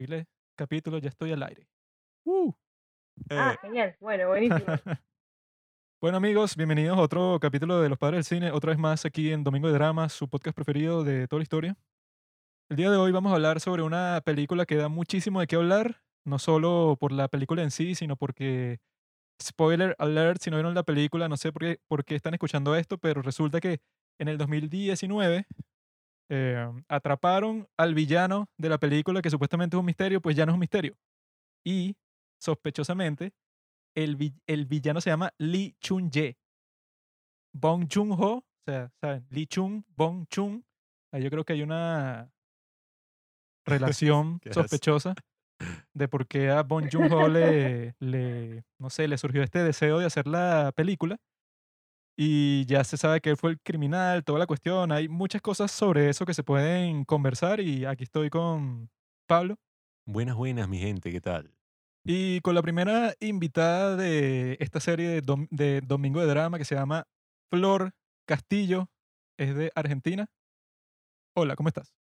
Increíble capítulo, ya estoy al aire. ¡Uh! Ah, Eh, genial. Bueno, buenísimo. bueno amigos, bienvenidos a otro capítulo de Los Padres del Cine, otra vez más aquí en Domingo de Drama, su podcast preferido de toda la historia. El día de hoy vamos a hablar sobre una película que da muchísimo de qué hablar, no solo por la película en sí, sino porque, spoiler alert, si no vieron la película, no sé por qué, por qué están escuchando esto, pero resulta que en el 2019 eh, atraparon al villano de la película, que supuestamente es un misterio, pues ya no es un misterio. Y, sospechosamente, el, vi- el villano se llama Lee Chun-ye. Bong Joon-ho, o sea, ¿saben? Lee Chung, Bong Chun. Ahí yo creo que hay una relación sospechosa de por qué a Bong Joon-ho le, le, no sé, le surgió este deseo de hacer la película. Y ya se sabe que él fue el criminal, toda la cuestión. Hay muchas cosas sobre eso que se pueden conversar y aquí estoy con Pablo. Buenas, buenas, mi gente, ¿qué tal? Y con la primera invitada de esta serie de, dom- de Domingo de Drama que se llama Flor Castillo, es de Argentina. Hola, ¿cómo estás?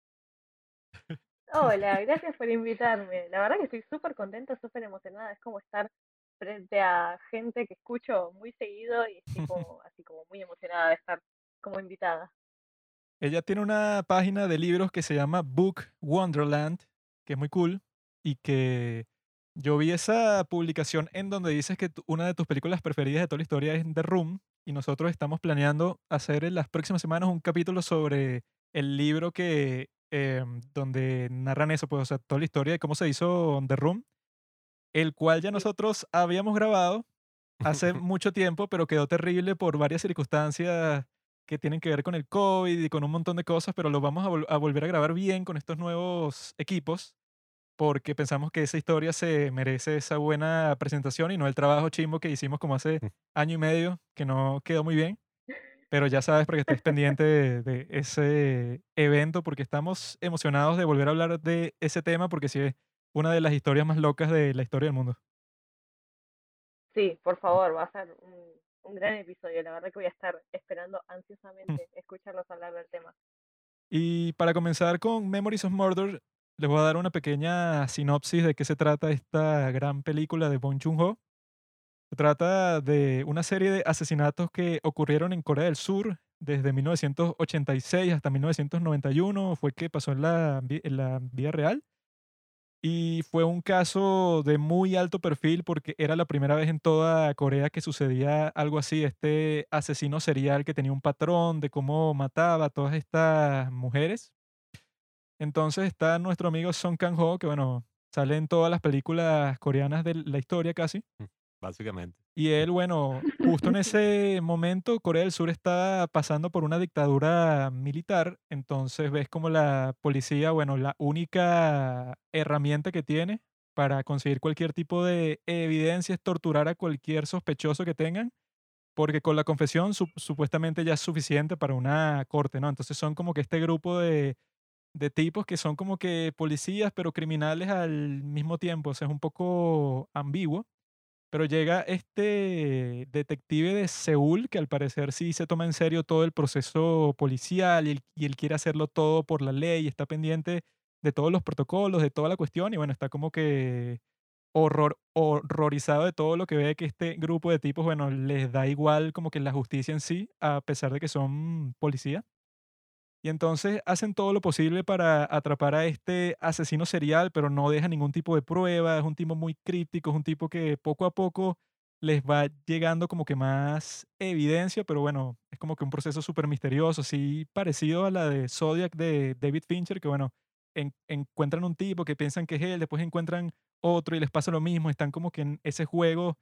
Hola, gracias por invitarme. La verdad que estoy súper contenta, súper emocionada. Es como estar frente a gente que escucho muy seguido y estoy como, así como muy emocionada de estar como invitada. Ella tiene una página de libros que se llama Book Wonderland, que es muy cool, y que yo vi esa publicación en donde dices que una de tus películas preferidas de toda la historia es The Room, y nosotros estamos planeando hacer en las próximas semanas un capítulo sobre el libro que eh, donde narran eso, pues, o sea, toda la historia de cómo se hizo The Room, el cual ya nosotros habíamos grabado hace mucho tiempo, pero quedó terrible por varias circunstancias que tienen que ver con el COVID y con un montón de cosas, pero lo vamos a, vol- a volver a grabar bien con estos nuevos equipos, porque pensamos que esa historia se merece esa buena presentación y no el trabajo chimbo que hicimos como hace año y medio, que no quedó muy bien. Pero ya sabes, porque estés pendiente de, de ese evento, porque estamos emocionados de volver a hablar de ese tema, porque sí es una de las historias más locas de la historia del mundo. Sí, por favor, va a ser un, un gran episodio. La verdad que voy a estar esperando Mm. ansiosamente escucharlos hablar del tema. Y para comenzar con Memories of Murder, les voy a dar una pequeña sinopsis de qué se trata esta gran película de Bong Joon-ho. Se trata de una serie de asesinatos que ocurrieron en Corea del Sur desde 1986 hasta 1991, fue que pasó en la, en la vida real. Y fue un caso de muy alto perfil porque era la primera vez en toda Corea que sucedía algo así, este asesino serial que tenía un patrón de cómo mataba a todas estas mujeres. Entonces está nuestro amigo Song Kang-ho, que bueno, sale en todas las películas coreanas de la historia casi. Básicamente. Y él, bueno, justo en ese momento Corea del Sur está pasando por una dictadura militar, entonces ves como la policía, bueno, la única herramienta que tiene para conseguir cualquier tipo de evidencia es torturar a cualquier sospechoso que tengan, porque con la confesión sup- supuestamente ya es suficiente para una corte, ¿no? Entonces son como que este grupo de, de tipos que son como que policías, pero criminales al mismo tiempo, o sea, es un poco ambiguo. Pero llega este detective de Seúl que al parecer sí se toma en serio todo el proceso policial y él, quiere hacerlo todo por la ley, está pendiente de todos los protocolos, de toda la cuestión y bueno, está como que horror, horrorizado de todo lo que ve que este grupo de tipos, bueno, les da igual como que la justicia en sí, a pesar de que son policías. Y entonces hacen todo lo posible para atrapar a este asesino serial, pero no deja ningún tipo de prueba, es un tipo muy crítico, es un tipo que poco a poco les va llegando como que más evidencia, pero bueno, es como que un proceso súper misterioso, así parecido a la de Zodiac de David Fincher, que bueno, en- encuentran un tipo que piensan que es él, después encuentran otro y les pasa lo mismo, están como que en ese juego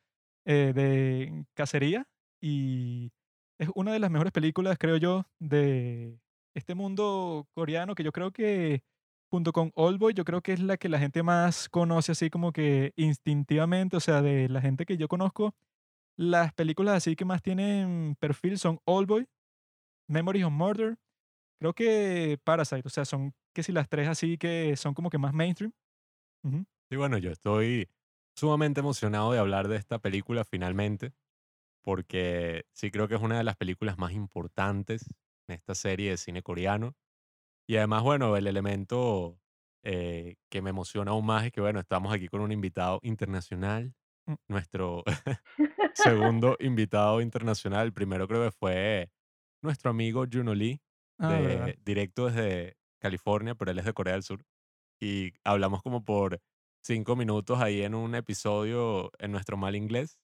eh, de cacería y es una de las mejores películas, creo yo, de este mundo coreano que yo creo que junto con Oldboy, yo creo que es la que la gente más conoce así como que instintivamente, o sea, de la gente que yo conozco, las películas así que más tienen perfil son Oldboy, Memories of Murder, creo que Parasite, o sea, son que si las tres así que son como que más mainstream. Ujú. Sí, bueno, yo estoy sumamente emocionado de hablar de esta película finalmente, porque sí creo que es una de las películas más importantes en esta serie de cine coreano. Y además, bueno, el elemento eh, que me emociona aún más es que, bueno, estamos aquí con un invitado internacional, Mm. nuestro segundo invitado internacional. El primero creo que fue nuestro amigo Juno Lee, Ah, de, directo desde California, pero él es de Corea del Sur. Y hablamos como por cinco minutos ahí en un episodio en nuestro mal inglés.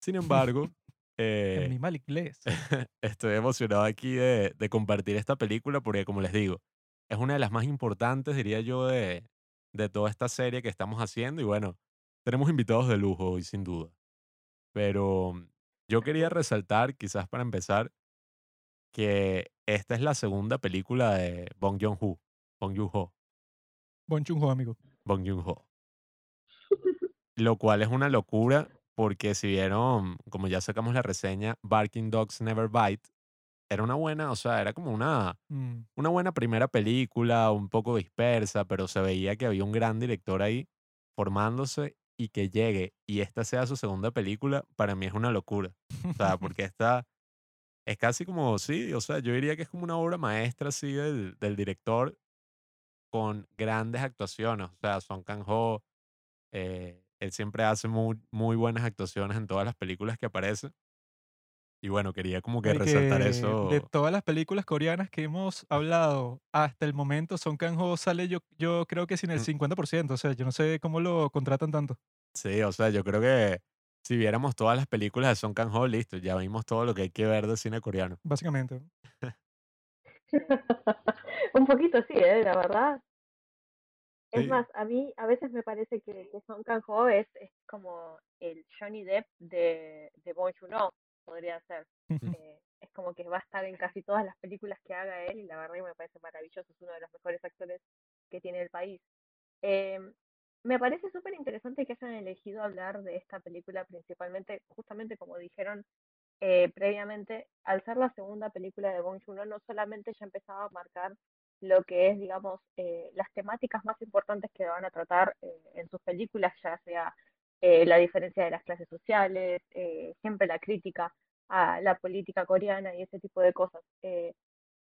Sin embargo, En eh, mi mal inglés. estoy emocionado aquí de, de compartir esta película porque, como les digo, es una de las más importantes, diría yo, de, de toda esta serie que estamos haciendo. Y bueno, tenemos invitados de lujo hoy, sin duda. Pero yo quería resaltar, quizás para empezar, que esta es la segunda película de Bong Joon-ho. Bong Joon-ho. Bon Chun-ho, amigo. Bong Joon-ho. Lo cual es una locura porque si vieron, como ya sacamos la reseña, Barking Dogs Never Bite, era una buena, o sea, era como una, Mm. una buena primera película, un poco dispersa, pero se veía que había un gran director ahí formándose y que llegue y esta sea su segunda película, para mí es una locura. O sea, porque esta es casi como, sí, o sea, yo diría que es como una obra maestra así del, del director con grandes actuaciones. O sea, Song Kang-ho, eh, él siempre hace muy, muy buenas actuaciones en todas las películas que aparece. Y bueno, quería como que y resaltar que de eso. todas las películas coreanas que hemos hablado hasta el momento, Song Kang-ho sale yo, yo creo que sin el Mm, 50%. O sea, yo no sé cómo lo contratan tanto, Sí, o sea, yo creo que si viéramos todas las películas de Song Kang-ho, listo, ya vimos todo lo que hay que ver de cine coreano. básicamente. Un poquito sí, ¿eh? La verdad. Es Sí. más, a mí a veces me parece que, que Song Kang-ho es, es como el Johnny Depp de, de Bong Joon-ho, podría ser. Eh, es como que va a estar en casi todas las películas que haga él y la verdad que me parece maravilloso, es uno de los mejores actores que tiene el país. Eh, me parece súper interesante que hayan elegido hablar de esta película principalmente, justamente como dijeron eh, previamente, al ser la segunda película de Bong Joon-ho, no solamente ya empezaba a marcar lo que es, digamos, eh, las temáticas más importantes que van a tratar eh, en sus películas, ya sea eh, la diferencia de las clases sociales, eh, siempre la crítica a la política coreana y ese tipo de cosas. Eh,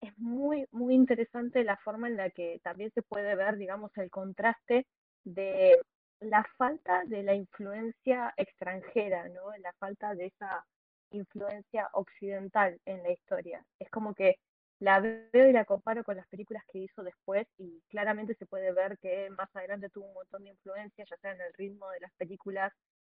es muy, muy interesante la forma en la que también se puede ver, digamos, el contraste de la falta de la influencia extranjera, ¿no? La falta de esa influencia occidental en la historia. Es como que la veo y la comparo con las películas que hizo después y claramente se puede ver que más adelante tuvo un montón de influencia, ya sea en el ritmo de las películas,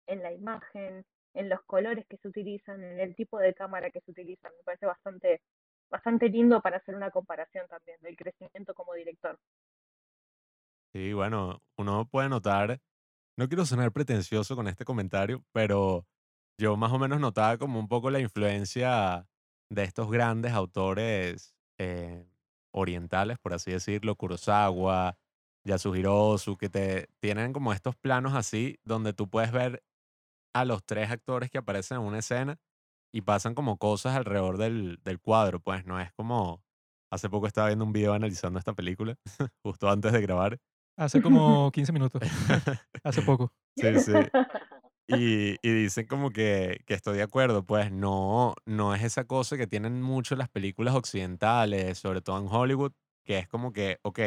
en la imagen, en los colores que se utilizan, en el tipo de cámara que se utiliza. Me parece bastante, bastante lindo para hacer una comparación también del crecimiento como director. Sí, bueno, uno puede notar, no quiero sonar pretencioso con este comentario, pero yo más o menos notaba como un poco la influencia de estos grandes autores eh, orientales, por así decirlo, Kurosawa, Yasuhiro Ozu, que te tienen como estos planos así, donde tú puedes ver a los tres actores que aparecen en una escena y pasan como cosas alrededor del, del cuadro, pues no es como, hace poco estaba viendo un video analizando esta película, justo antes de grabar. Hace como 15 minutos, hace poco. Sí, sí. Y, y dicen como que, que estoy de acuerdo, pues no, no es esa cosa que tienen mucho las películas occidentales, sobre todo en Hollywood, que es como que, ok,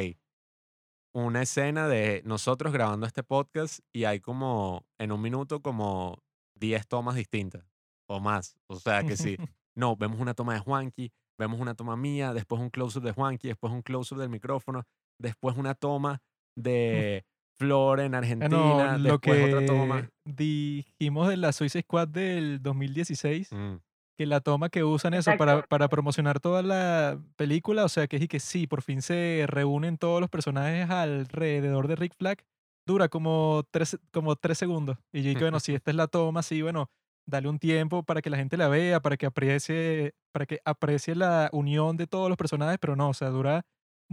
una escena de nosotros grabando este podcast y hay como en un minuto como 10 tomas distintas o más. O sea que sí, no, vemos una toma de Juanqui, vemos una toma mía, después un close-up de Juanqui, después un close-up del micrófono, después una toma de Flor en Bueno, Argentina, lo después otra toma. que dijimos de la Suicide Squad del 2016, Mm, que la toma que usan eso para, para promocionar toda la película, o sea, que es y que sí, por fin se reúnen todos los personajes alrededor de Rick Flag, dura como tres, como tres segundos. Y yo dije, bueno, si esta es la toma, sí, bueno, dale un tiempo para que la gente la vea, para que aprecie, para que aprecie la unión de todos los personajes, pero no, o sea, dura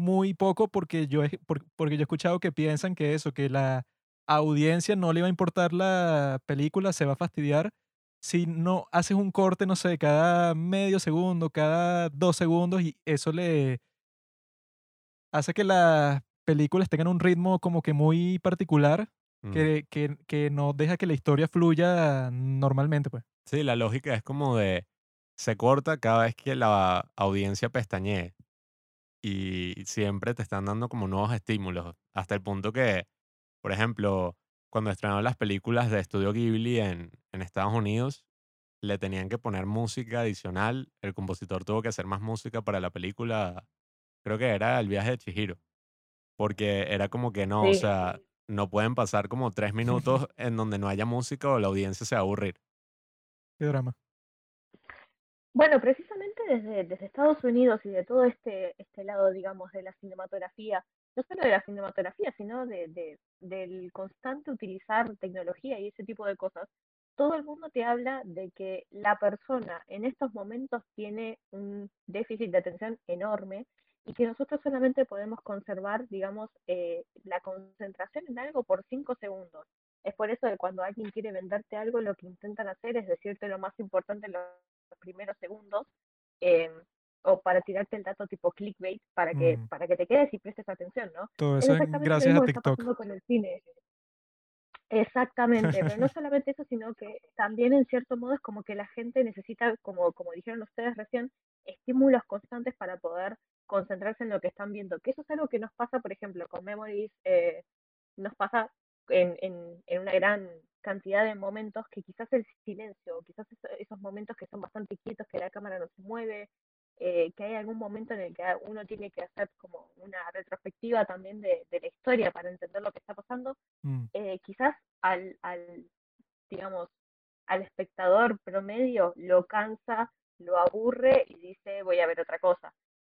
muy poco porque yo, porque yo he escuchado que piensan que eso, que la audiencia no le va a importar la película, se va a fastidiar si no haces un corte, no sé, cada medio segundo, cada dos segundos, y eso le hace que las películas tengan un ritmo como que muy particular, mm. que, que, que no deja que la historia fluya normalmente, pues. Sí, la lógica es como de se corta cada vez que la audiencia pestañee. Y siempre te están dando como nuevos estímulos, hasta el punto que, por ejemplo, cuando estrenaron las películas de Estudio Ghibli en, en Estados Unidos, le tenían que poner música adicional, el compositor tuvo que hacer más música para la película, creo que era El viaje de Chihiro, porque era como que no, o sea, no pueden pasar como tres minutos en donde no haya música o la audiencia se va a aburrir. Qué drama. Bueno, precisamente desde, desde Estados Unidos y de todo este, este lado, digamos, de la cinematografía, no solo de la cinematografía, sino de, de- del constante utilizar tecnología y ese tipo de cosas, todo el mundo te habla de que la persona en estos momentos tiene un déficit de atención enorme y que nosotros solamente podemos conservar, digamos, eh, la concentración en algo por cinco segundos. Es por eso que cuando alguien quiere venderte algo, lo que intentan hacer es decirte lo más importante en los primeros segundos, eh, o para tirarte el dato tipo clickbait, para que, Mm, para que te quedes y prestes atención, ¿no? todo Es eso es gracias a TikTok. con el cine. Exactamente, pero no solamente eso, sino que también en cierto modo es como que la gente necesita, como, como dijeron ustedes recién, estímulos constantes para poder concentrarse en lo que están viendo. Que eso es algo que nos pasa, por ejemplo, con Memories, eh, nos pasa en, en, en una gran cantidad de momentos que quizás el silencio, quizás eso- esos momentos que son bastante quietos, que la cámara no se mueve, eh, que hay algún momento en el que uno tiene que hacer como una retrospectiva también de, de la historia para entender lo que está pasando, Mm, eh, quizás al, al, digamos, al espectador promedio lo cansa, lo aburre y dice voy a ver otra cosa.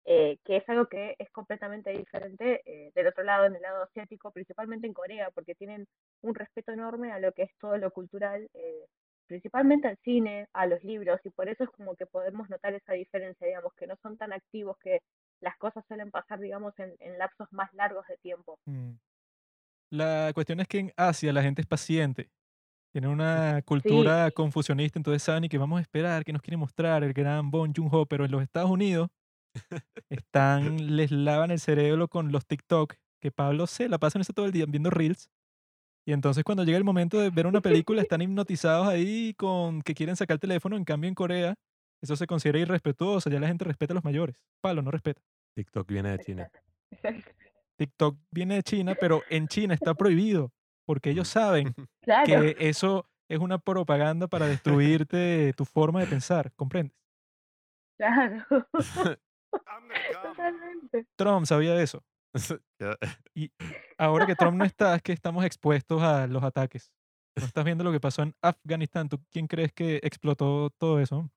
Eh, que es algo que es completamente diferente eh, del otro lado, en el lado asiático, principalmente en Corea, porque tienen un respeto enorme a lo que es todo lo cultural, eh, principalmente al cine, a los libros, y por eso es como que podemos notar esa diferencia, digamos, que no son tan activos, que las cosas suelen pasar, digamos, en, en lapsos más largos de tiempo. mm. La cuestión es que en Asia la gente es paciente. Tienen una Sí, cultura confusionista, entonces saben y que vamos a esperar, que nos quiere mostrar el gran Bon Joon-ho, pero en los Estados Unidos están, les lavan el cerebro con los TikTok, que Pablo se la pasan eso todo el día viendo reels. Y entonces cuando llega el momento de ver una película están hipnotizados ahí con que quieren sacar el teléfono, en cambio en Corea eso se considera irrespetuoso, ya la gente respeta a los mayores. Pablo no respeta. TikTok viene de China. exacto. TikTok viene de China, pero en China está prohibido, porque ellos saben Claro, que eso es una propaganda para destruirte tu forma de pensar, ¿comprendes? claro. Totalmente. Trump sabía de eso. Y ahora que Trump no está, es que estamos expuestos a los ataques. No estás viendo lo que pasó en Afganistán. ¿Tú quién crees que explotó todo eso?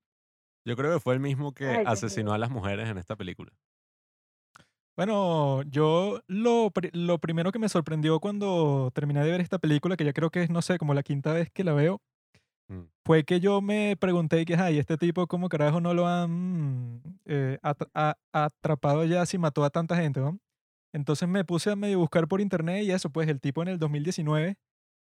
Yo creo que fue el mismo que Ay, asesinó a las mujeres en esta película. Bueno, yo lo, lo primero que me sorprendió cuando terminé de ver esta película, que ya creo que es, no sé, como la quinta vez que la veo, Mm. fue que yo me pregunté que, ay, este tipo, ¿cómo carajo no lo han eh, atra- atrapado ya si mató a tanta gente. Entonces me puse a medio buscar por internet y eso, pues el tipo en el 2019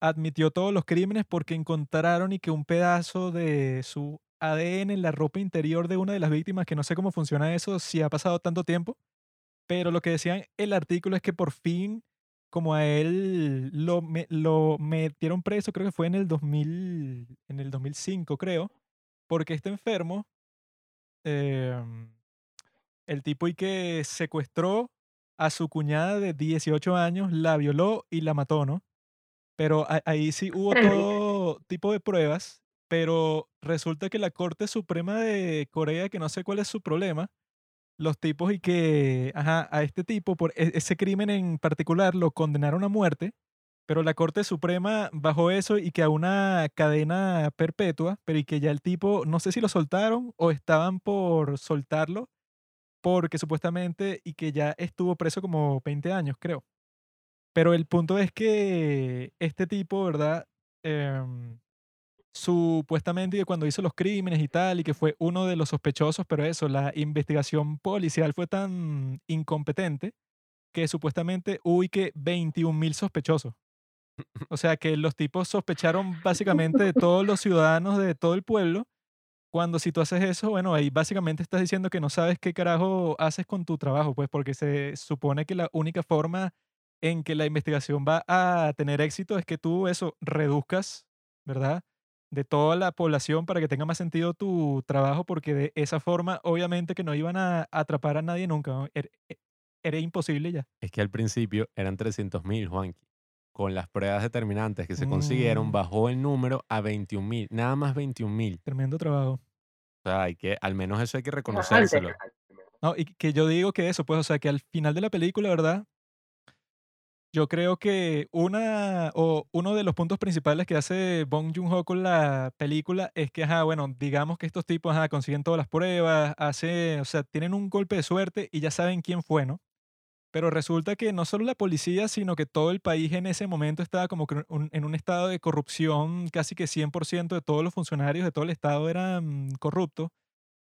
admitió todos los crímenes porque encontraron y que un pedazo de su ADN en la ropa interior de una de las víctimas, que no sé cómo funciona eso, si ha pasado tanto tiempo, pero lo que decían el artículo es que por fin, como a él lo, me- lo metieron preso, creo que fue en el 2000, en el 2005, creo, porque este enfermo, em, el tipo y que secuestró a su cuñada de 18 años, la violó y la mató, ¿no? Pero ahí sí hubo todo tipo de pruebas, pero resulta que la Corte Suprema de Corea, que no sé cuál es su problema, los tipos y que, ajá, a este tipo por e- ese crimen en particular lo condenaron a muerte, pero la Corte Suprema bajó eso y que a una cadena perpetua, pero y que ya el tipo, no sé si lo soltaron o estaban por soltarlo, porque supuestamente y que ya estuvo preso como 20 años, creo. Pero el punto es que este tipo, ¿verdad? Em, supuestamente que cuando hizo los crímenes y tal, y que fue uno de los sospechosos, pero eso, la investigación policial fue tan incompetente que supuestamente hubo que 21 mil sospechosos. O sea que los tipos sospecharon básicamente de todos los ciudadanos de todo el pueblo, cuando si tú haces eso, bueno, ahí básicamente estás diciendo que no sabes qué carajo haces con tu trabajo, pues porque se supone que la única forma en que la investigación va a tener éxito es que tú eso reduzcas, ¿verdad? De toda la población para que tenga más sentido tu trabajo, porque de esa forma obviamente que no iban a atrapar a nadie nunca. ¿no? Er- e- era imposible ya. Es que al principio eran 300.000, Juanqui. Con las pruebas determinantes que se consiguieron, Mm. bajó el número a 21.000, nada más 21.000. Tremendo trabajo. O sea, hay que, al menos eso hay que reconocérselo. No, y que yo digo que eso, pues, o sea, que al final de la película, ¿verdad? Yo creo que una o uno de los puntos principales que hace Bong Joon-ho con la película es que, ajá, bueno, digamos que estos tipos, ajá, consiguen todas las pruebas, hace, o sea, tienen un golpe de suerte y ya saben quién fue, ¿no? Pero resulta que no solo la policía, sino que todo el país en ese momento estaba como que un- en un estado de corrupción, casi que 100% de todos los funcionarios de todo el estado eran corruptos.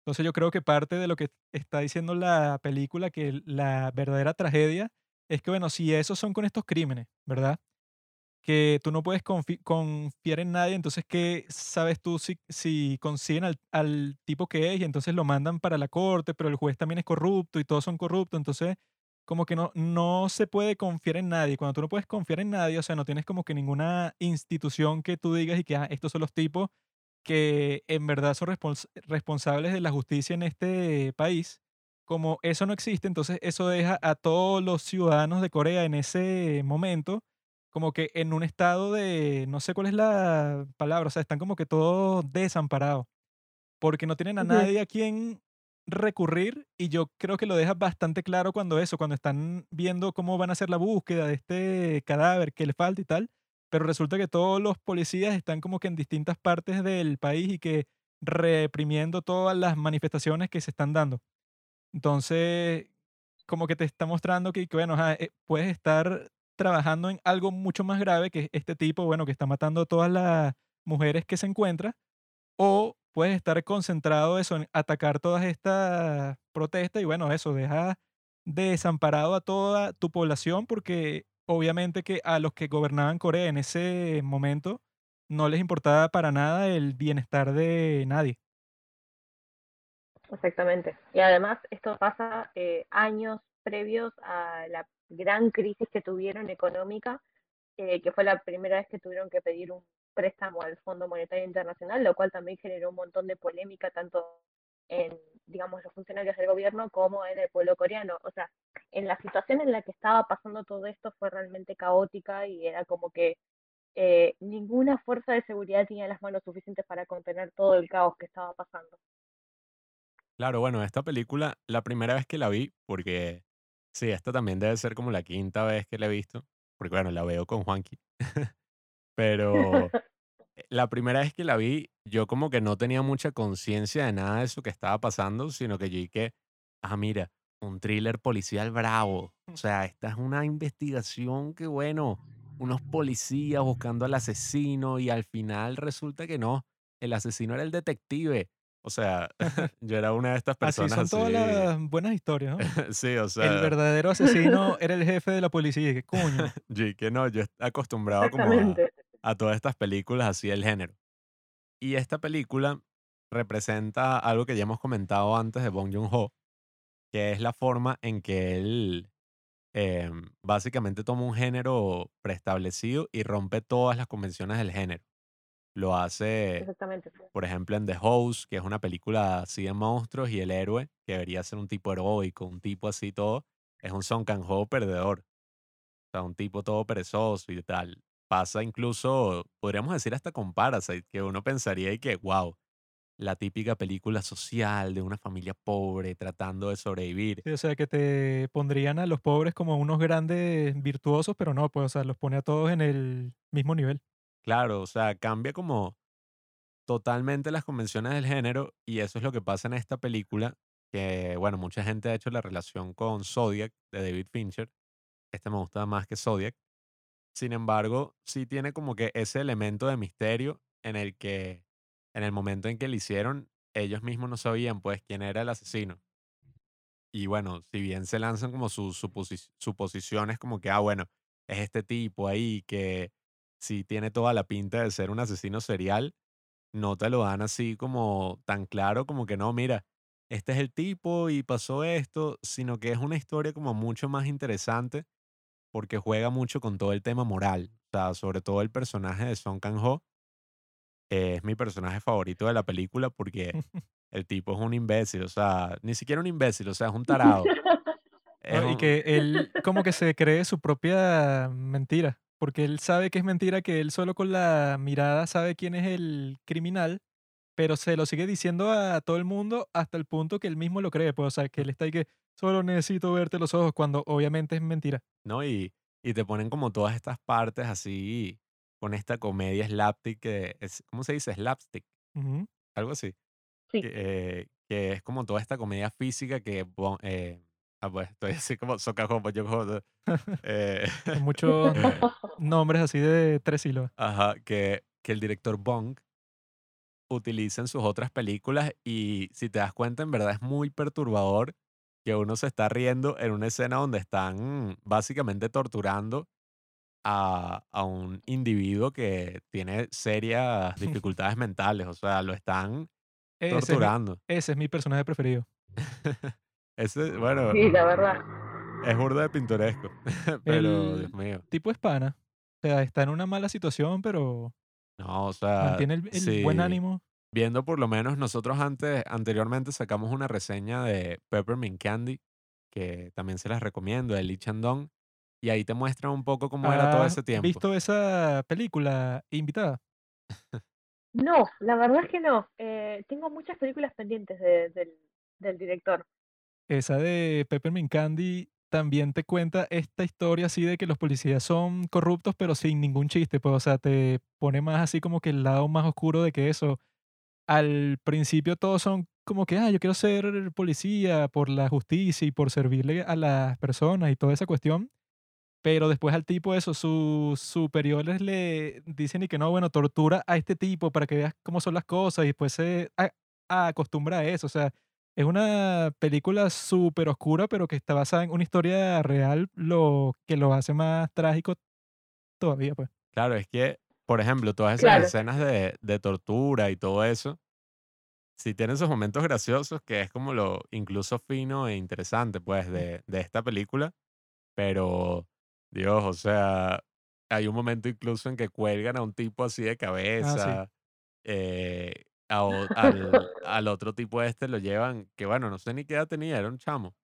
Entonces yo creo que parte de lo que está diciendo la película, que la verdadera tragedia es que, bueno, si esos son con estos crímenes, ¿verdad? Que tú no puedes confi- confiar en nadie, entonces, ¿qué sabes tú si, si consiguen al, al tipo que es y entonces lo mandan para la corte, pero el juez también es corrupto y todos son corruptos, entonces como que no, no se puede confiar en nadie. Cuando tú no puedes confiar en nadie, o sea, no tienes como que ninguna institución que tú digas y que "Ah, estos son los tipos que en verdad son respons- responsables de la justicia en este país, como eso no existe, entonces eso deja a todos los ciudadanos de Corea en ese momento como que en un estado de, no sé cuál es la palabra, o sea, están como que todos desamparados, porque no tienen a nadie a quien recurrir y yo creo que lo deja bastante claro cuando eso, cuando están viendo cómo van a hacer la búsqueda de este cadáver que le falta y tal, pero resulta que todos los policías están como que en distintas partes del país y que reprimiendo todas las manifestaciones que se están dando. Entonces, como que te está mostrando que, que, bueno, eh, puedes estar trabajando en algo mucho más grave que este tipo, bueno, que está matando a todas las mujeres que se encuentra, o puedes estar concentrado eso en atacar todas estas protestas y bueno, eso deja desamparado a toda tu población porque obviamente que a los que gobernaban Corea en ese momento no les importaba para nada el bienestar de nadie. Exactamente. Y además esto pasa eh, años previos a la gran crisis que tuvieron económica, eh, que fue la primera vez que tuvieron que pedir un préstamo al Fondo Monetario Internacional, lo cual también generó un montón de polémica tanto en, digamos, los funcionarios del gobierno como en el pueblo coreano. O sea, en la situación en la que estaba pasando todo esto fue realmente caótica y era como que eh, ninguna fuerza de seguridad tenía las manos suficientes para contener todo el caos que estaba pasando. Claro, bueno, esta película, la primera vez que la vi, porque sí, esta también debe ser como la quinta vez que la he visto, porque bueno, la veo con Juanqui, pero eh, la primera vez que la vi, yo como que no tenía mucha conciencia de nada de eso que estaba pasando, sino que yo dije, ah, mira, un thriller policial bravo. O sea, esta es una investigación que, bueno, unos policías buscando al asesino y al final resulta que no, el asesino era el detective. O sea, yo era una de estas Así personas son todas así. las buenas historias, ¿no? Sí, o El sea, verdadero asesino era el jefe de la policía. y que coño. yo que no, yo acostumbrado como a, a todas estas películas así del género. Y esta película representa algo que ya hemos comentado antes de Bong Joon-ho, que es la forma en que él em, básicamente toma un género preestablecido y rompe todas las convenciones del género. Lo hace, Exactamente. por ejemplo, en The Host, que es una película así de monstruos, y el héroe, que debería ser un tipo heroico, un tipo así todo, es un Song Kang-ho perdedor. O sea, un tipo todo perezoso y tal. Pasa incluso, podríamos decir hasta con Parasite, que uno pensaría y que, wow, la típica película social de una familia pobre tratando de sobrevivir. Sí, o sea, que te pondrían a los pobres como unos grandes virtuosos, pero no, pues, o sea, los pone a todos en el mismo nivel. Claro, o sea, cambia como totalmente las convenciones del género y eso es lo que pasa en esta película, que bueno, mucha gente ha hecho la relación con Zodiac de David Fincher. Este me gusta más que Zodiac. Sin embargo, sí tiene como que ese elemento de misterio en el que en el momento en que lo hicieron, ellos mismos no sabían pues quién era el asesino. Y bueno, si bien se lanzan como sus suposi- suposiciones como que, ah, bueno, es este tipo ahí que sí tiene toda la pinta de ser un asesino serial, no te lo dan así como tan claro como que no, mira, este es el tipo y pasó esto, sino que es una historia como mucho más interesante porque juega mucho con todo el tema moral. O sea, sobre todo el personaje de Song Kang-ho eh, es mi personaje favorito de la película porque el tipo es un imbécil, o sea, ni siquiera un imbécil, o sea, es un tarado. Y que él como que se cree su propia mentira, porque él sabe que es mentira, que él solo con la mirada sabe quién es el criminal, pero se lo sigue diciendo a todo el mundo hasta el punto que él mismo lo cree, pues, o sea, que él está ahí que solo necesito verte los ojos cuando obviamente es mentira. ¿no? Y, y te ponen como todas estas partes así, con esta comedia slapstick que es, ¿cómo se dice? Slapstick, algo así. Sí. Que, eh, que es como toda esta comedia física que, eh, ah, pues estoy así como yo jodo, eh, muchos nombres así de tres sílabas. ajá, que, que el director Bong utiliza en sus otras películas y si te das cuenta, en verdad es muy perturbador que uno se está riendo en una escena donde están básicamente torturando a, a un individuo que tiene serias dificultades mentales, o sea, lo están Ese es, mi, torturando. ese es mi personaje preferido. Ese, bueno, Sí, la verdad. es burda de pintoresco, pero El Dios mío, tipo es pana. O sea, está en una mala situación, pero no, o sea, mantiene el, el buen ánimo. viendo por lo menos nosotros antes, anteriormente sacamos una reseña de Peppermint Candy, que también se las recomiendo, de Lee Chandong, y ahí te muestran un poco cómo era todo ¿Has ese tiempo. visto esa película invitada? No, la verdad es que no. Eh, tengo muchas películas pendientes de- del, del director. Esa de Peppermint Candy también te cuenta esta historia así de que los policías son corruptos, pero sin ningún chiste. Pues, o sea, te pone más así como que el lado más oscuro de que eso. Al principio todos son como que, ah, yo quiero ser policía por la justicia y por servirle a las personas y toda esa cuestión. Pero después al tipo eso, sus superiores le dicen y que no, bueno, tortura a este tipo para que veas cómo son las cosas y después se acostumbra a eso. O sea, es una película súper oscura, pero que está basada en una historia real, lo que lo hace más trágico todavía, pues. Claro, es que, por ejemplo, todas esas Claro. escenas de, de tortura y todo eso, sí tienen sus momentos graciosos, que es como lo incluso fino e interesante, pues, de, de esta película, pero, Dios, o sea, hay un momento incluso en que cuelgan a un tipo así de Ah, sí. cabeza, eh, a al, al otro tipo este lo llevan, que bueno, no sé ni qué edad tenía, era un chamo,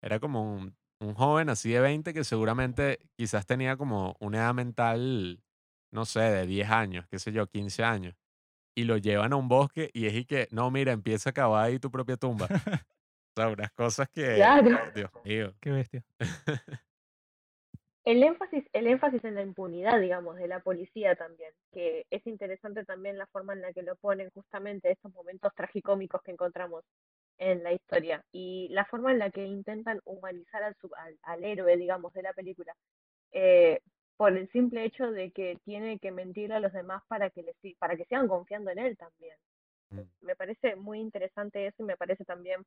era como un, un joven así de 20 que seguramente quizás tenía como una edad mental, no sé, de 10 años, qué sé yo, 15 años. Y lo llevan a un bosque y es y que, no, mira, empieza a cavar ahí tu propia tumba. O sea, unas cosas que, Claro. Dios mío. Qué bestia. El énfasis, el énfasis en la impunidad, digamos, de la policía también, que es interesante también la forma en la que lo ponen justamente estos momentos tragicómicos que encontramos en la historia y la forma en la que intentan humanizar al, sub- al, al héroe, digamos, de la película, eh, por el simple hecho de que tiene que mentir a los demás para que le, para que sigan confiando en él también. Mm. Me parece muy interesante eso y me parece también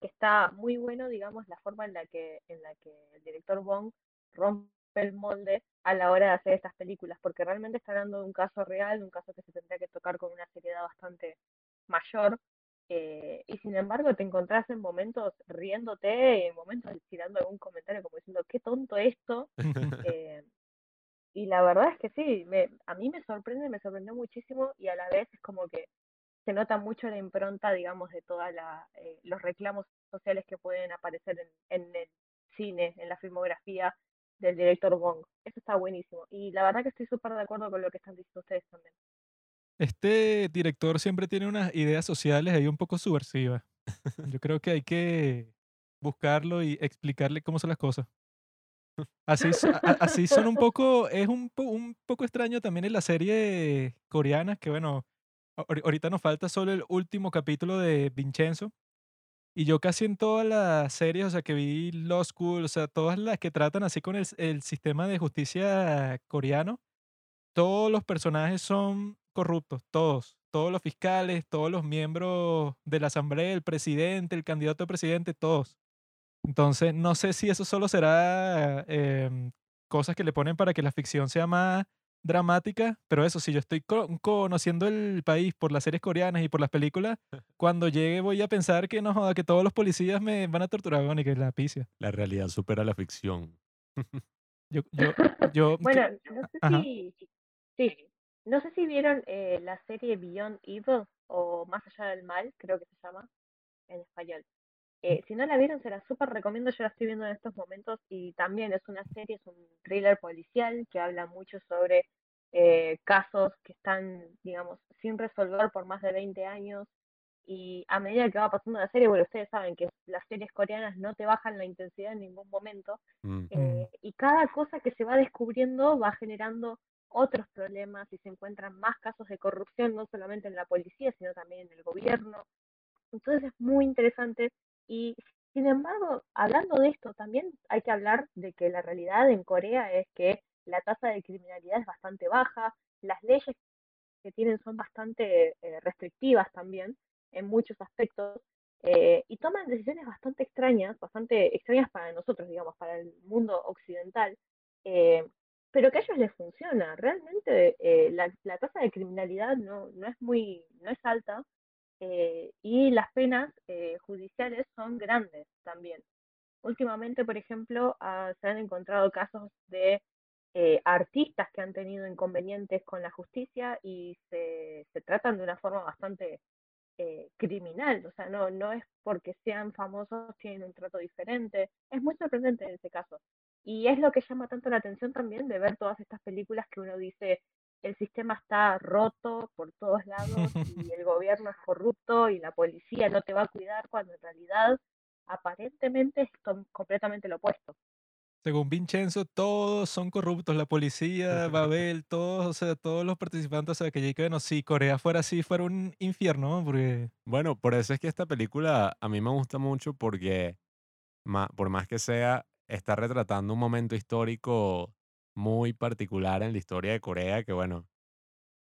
que está muy bueno, digamos, la forma en la que, en la que el director Bong rompe el molde a la hora de hacer estas películas, porque realmente está hablando de un caso real, de un caso que se tendría que tocar con una seriedad bastante mayor, eh, y sin embargo te encontrás en momentos riéndote, en momentos tirando algún comentario como diciendo, qué tonto esto, eh, y la verdad es que sí, me, a mí me sorprende, me sorprendió muchísimo y a la vez es como que se nota mucho la impronta, digamos, de todos los reclamos sociales que pueden aparecer en, en el cine, en la filmografía del director Bong. Eso está buenísimo. Y la verdad que estoy súper de acuerdo con lo que están diciendo ustedes también. Este director siempre tiene unas ideas sociales ahí un poco subversivas. Yo creo que hay que buscarlo y explicarle cómo son las cosas. Así, así son un poco, es un, po- un poco extraño también en la serie coreana, que bueno, ahor- ahorita nos falta solo el último capítulo de Vincenzo. Y yo casi en todas las series, o sea, que vi Law School, o sea, todas las que tratan así con el, sistema de justicia coreano, todos los personajes son corruptos, todos. Todos los fiscales, todos los miembros de la asamblea, el presidente, el candidato a presidente, todos. Entonces, no sé si eso solo será em, cosas que le ponen para que la ficción sea más dramática, pero eso, si yo estoy co- conociendo el país por las series coreanas y por las películas, cuando llegue voy a pensar que no joda, que todos los policías me van a torturar, bueno, y que la picia. La realidad supera la ficción. Yo, yo, yo, que- Bueno, no sé Ajá. si, sí, no sé si vieron eh, la serie Beyond Evil o Más allá del mal, creo que se llama en español. Eh, si no la vieron, se la súper recomiendo, yo la estoy viendo en estos momentos y también es una serie, es un thriller policial que habla mucho sobre eh, casos que están, digamos, sin resolver por más de 20 años y a medida que va pasando la serie, bueno, ustedes saben que las series coreanas no te bajan la intensidad en ningún momento Mm. eh, y cada cosa que se va descubriendo va generando otros problemas y se encuentran más casos de corrupción, no solamente en la policía, sino también en el gobierno. Entonces es muy interesante y sin embargo, hablando de esto, también hay que hablar de que la realidad en Corea es que la tasa de criminalidad es bastante baja, las leyes que tienen son bastante eh, restrictivas también en muchos aspectos eh, y toman decisiones bastante extrañas, bastante extrañas para nosotros, digamos, para el mundo occidental, eh, pero que a ellos les funciona. Realmente eh, la, la tasa de criminalidad no, no es muy, no es alta eh, y las penas eh, judiciales son grandes también. Últimamente, por ejemplo, ah, se han encontrado casos de eh, artistas que han tenido inconvenientes con la justicia y se, se tratan de una forma bastante eh, criminal, o sea, no, no es porque sean famosos, tienen un trato diferente, es muy sorprendente en ese caso. Y es lo que llama tanto la atención también de ver todas estas películas que uno dice, el sistema está roto por todos lados y el gobierno es corrupto y la policía no te va a cuidar cuando en realidad aparentemente es completamente lo opuesto. Según Vincenzo, todos son corruptos, la policía, Babel, todos, o sea, todos los participantes, o sea, que, que bueno, si Corea fuera así, fuera un infierno, ¿no? porque Bueno, por eso es que esta película a mí me gusta mucho porque, ma- por más que sea, está retratando un momento histórico muy particular en la historia de Corea, que bueno,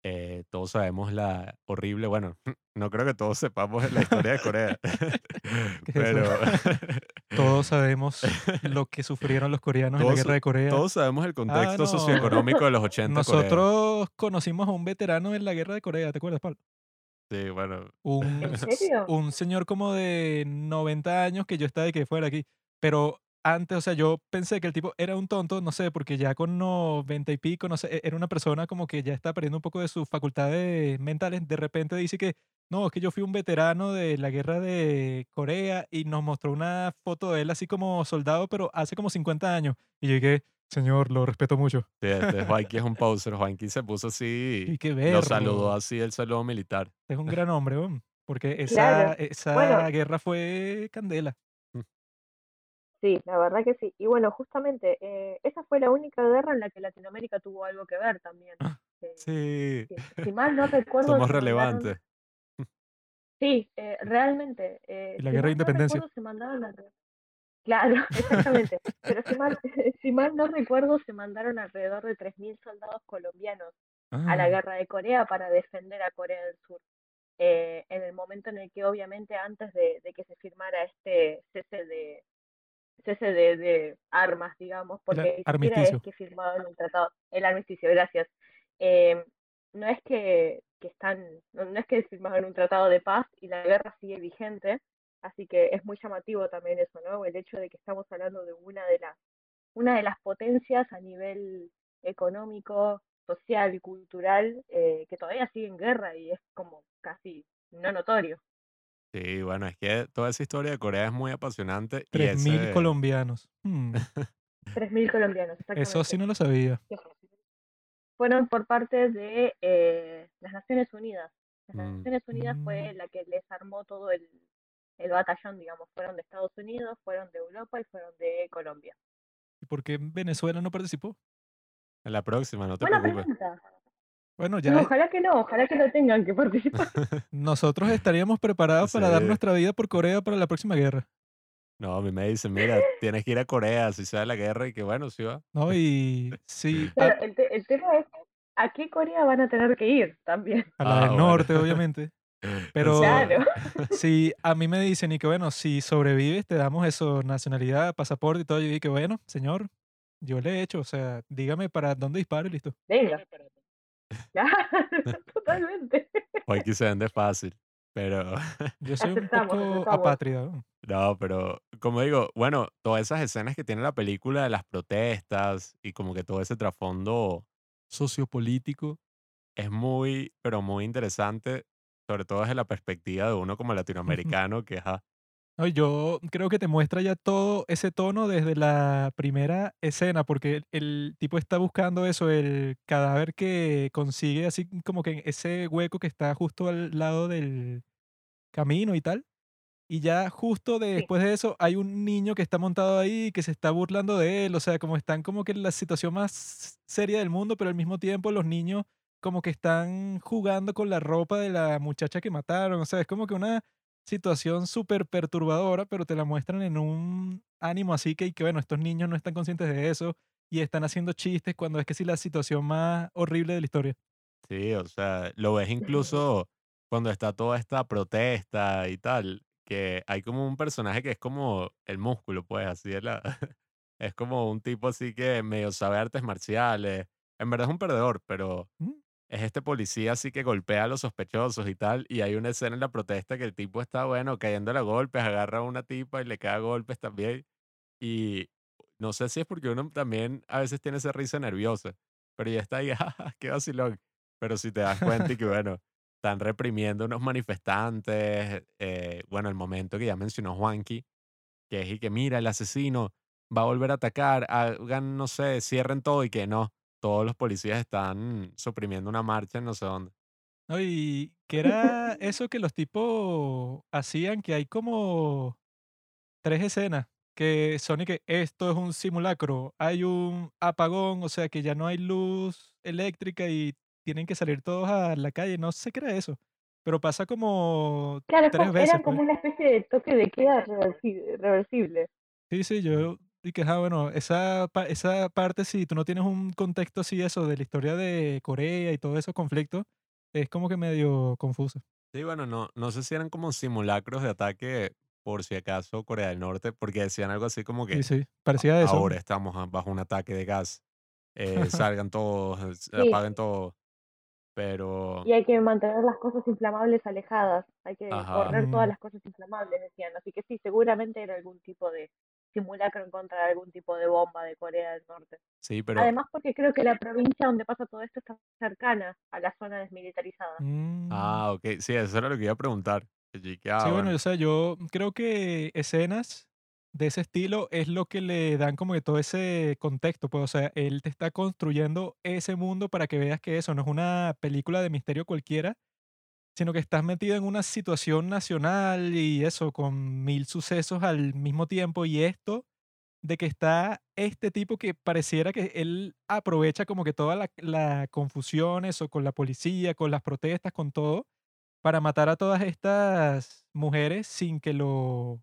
eh, todos sabemos la horrible, bueno, no creo que todos sepamos la historia de Corea, pero todos sabemos lo que sufrieron los coreanos en la todos, guerra de Corea. todos sabemos el contexto Ah, no. socioeconómico de los 80 de Corea. Nosotros conocimos a un veterano en la guerra de Corea, ¿te acuerdas, Pablo? Sí, bueno, Un, ¿En serio? un señor como de 90 años que yo estaba de que fuera aquí. Pero antes, o sea, yo pensé que el tipo era un tonto, no sé, porque ya con 90 y pico, no sé, e- era una persona como que ya está perdiendo un poco de sus facultades mentales. De repente dice que, no, es que yo fui un veterano de la guerra de Corea y nos mostró una foto de él así como soldado, pero hace como 50 años. Y yo dije, señor, lo respeto mucho. sí, este Juanqui es un poser. Juanqui se puso así Y qué lo saludó así el saludo militar. Es un gran hombre, weón, porque esa, Claro. esa Bueno. guerra fue candela. Sí, la verdad que sí. Y bueno, justamente eh, esa fue la única guerra en la que Latinoamérica tuvo algo que ver también. Ah, Eh, Sí, si, si mal no recuerdo, somos mandaron-. Sí, eh, realmente. eh, Y la si guerra de no independencia. recuerdo, se mandaron alre- Claro, exactamente. Pero si mal, si mal no recuerdo, se mandaron alrededor de 3.000 soldados colombianos a la Ah, guerra de Corea para defender a Corea del Sur. Eh, en el momento en el que obviamente antes de, de que se firmara este cese de cese de, de armas, digamos, porque ni es que firmaron un tratado, el armisticio, gracias. Eh, no es que, que están, no, no es que firmaron un tratado de paz y la guerra sigue vigente, así que es muy llamativo también eso, ¿no? El hecho de que estamos hablando de una de las, una de las potencias a nivel económico, social y cultural eh, que todavía sigue en guerra y es como casi no notorio. Sí, bueno, es que toda esa historia de Corea es muy apasionante. Y 3.000 ese, colombianos. Hmm, 3.000 colombianos, Eso sí no lo sabía. fueron por parte de eh, las Naciones Unidas. Las Mm. Naciones Unidas fue Mm. la que les armó todo el, el batallón, digamos. Fueron de Estados Unidos, fueron de Europa y fueron de Colombia. ¿Y por qué Venezuela no participó? en la próxima, no te Buena preocupes. pregunta. Bueno, No, ya ojalá que no, ojalá que no tengan que participar. nosotros estaríamos preparados para dar Sí. nuestra vida por Corea para la próxima guerra. No, a mí me dicen, mira, tienes que ir a Corea si sea la guerra y que bueno, sí va. ¿No? Y sí, a, Claro, el, te- el tema es a qué Corea van a tener que ir también. a la Ah, del bueno. norte, obviamente. Pero Claro. si a mí me dicen y que bueno, si sobrevives te damos eso, nacionalidad, pasaporte y todo, yo digo que bueno, señor, yo le he hecho, o sea, dígame para dónde disparo y listo. Venga. Totalmente. O aquí se vende fácil. Pero, Yo soy un Aceptamos, poco aceptamos. apátrida. ¿no? pero como digo, bueno, todas esas escenas que tiene la película de las protestas y como que todo ese trasfondo sociopolítico es muy, pero muy interesante, sobre todo desde la perspectiva de uno como latinoamericano, que ajá, No, yo creo que te muestra ya todo ese tono desde la primera escena, porque el, el tipo está buscando eso, el cadáver que consigue así como que en ese hueco que está justo al lado del camino y tal. Y ya justo Sí, después de eso hay un niño que está montado ahí, que se está burlando de él, o sea, como están como que en la situación más seria del mundo, pero al mismo tiempo los niños como que están jugando con la ropa de la muchacha que mataron, o sea, es como que una situación súper perturbadora, pero te la muestran en un ánimo así que, y que bueno, estos niños no están conscientes de eso y están haciendo chistes cuando es que sí la situación más horrible de la historia. Sí, o sea, lo ves incluso cuando está toda esta protesta y tal, que hay como un personaje que es como el músculo, pues, así es la, es como un tipo así que medio sabe artes marciales. En verdad es un perdedor, pero Mm, es este policía así que golpea a los sospechosos y tal. Y hay una escena en la protesta que el tipo está, bueno, cayéndole a golpes, agarra a una tipa y le cae a golpes también. Y no sé si es porque uno también a veces tiene esa risa nerviosa, pero ya está ahí, ¡ah, qué vacilón! Pero si te das cuenta y que, bueno, están reprimiendo unos manifestantes, eh, bueno, el momento que ya mencionó Juanqui, que es y que mira, el asesino va a volver a atacar, hagan, no sé, cierren todo y que no, todos los policías están suprimiendo una marcha en no sé dónde. No, y que era eso que los tipos hacían, que hay como 3 escenas que son y que esto es un simulacro, hay un apagón, o sea, que ya no hay luz eléctrica y tienen que salir todos a la calle, no sé qué era eso, pero pasa como claro, es 3 como- veces, era pues. como una especie de toque de queda reversi- reversible. Sí, sí, yo y que, ah, bueno, esa esa parte, si tú no tienes un contexto así, eso, de la historia de Corea y todos esos conflictos, es como que medio confuso. Sí, bueno, no, no sé si eran como simulacros de ataque por si acaso Corea del Norte, porque decían algo así como Sí, que sí, parecía eso. ahora estamos a- bajo un ataque de gas, eh, salgan todos, eh, Sí, apaguen todo, pero, y hay que mantener las cosas inflamables alejadas, hay que ajá, correr todas Mm, las cosas inflamables, decían. Así que sí, seguramente era algún tipo de simulacro en contra de algún tipo de bomba de Corea del Norte. sí, pero, Además, porque creo que la provincia donde pasa todo esto está cercana a la zona desmilitarizada. mm. ah, ok, sí, eso era lo que iba a preguntar. Sí, bueno, bueno, o sea, yo creo que escenas de ese estilo es lo que le dan como que todo ese contexto, pues, o sea, él te está construyendo ese mundo para que veas que eso no es una película de misterio cualquiera, sino que estás metido en una situación nacional y eso, con mil sucesos al mismo tiempo, y esto de que está este tipo que pareciera que él aprovecha como que toda la, la confusión, eso, con la policía, con las protestas, con todo, para matar a todas estas mujeres sin que lo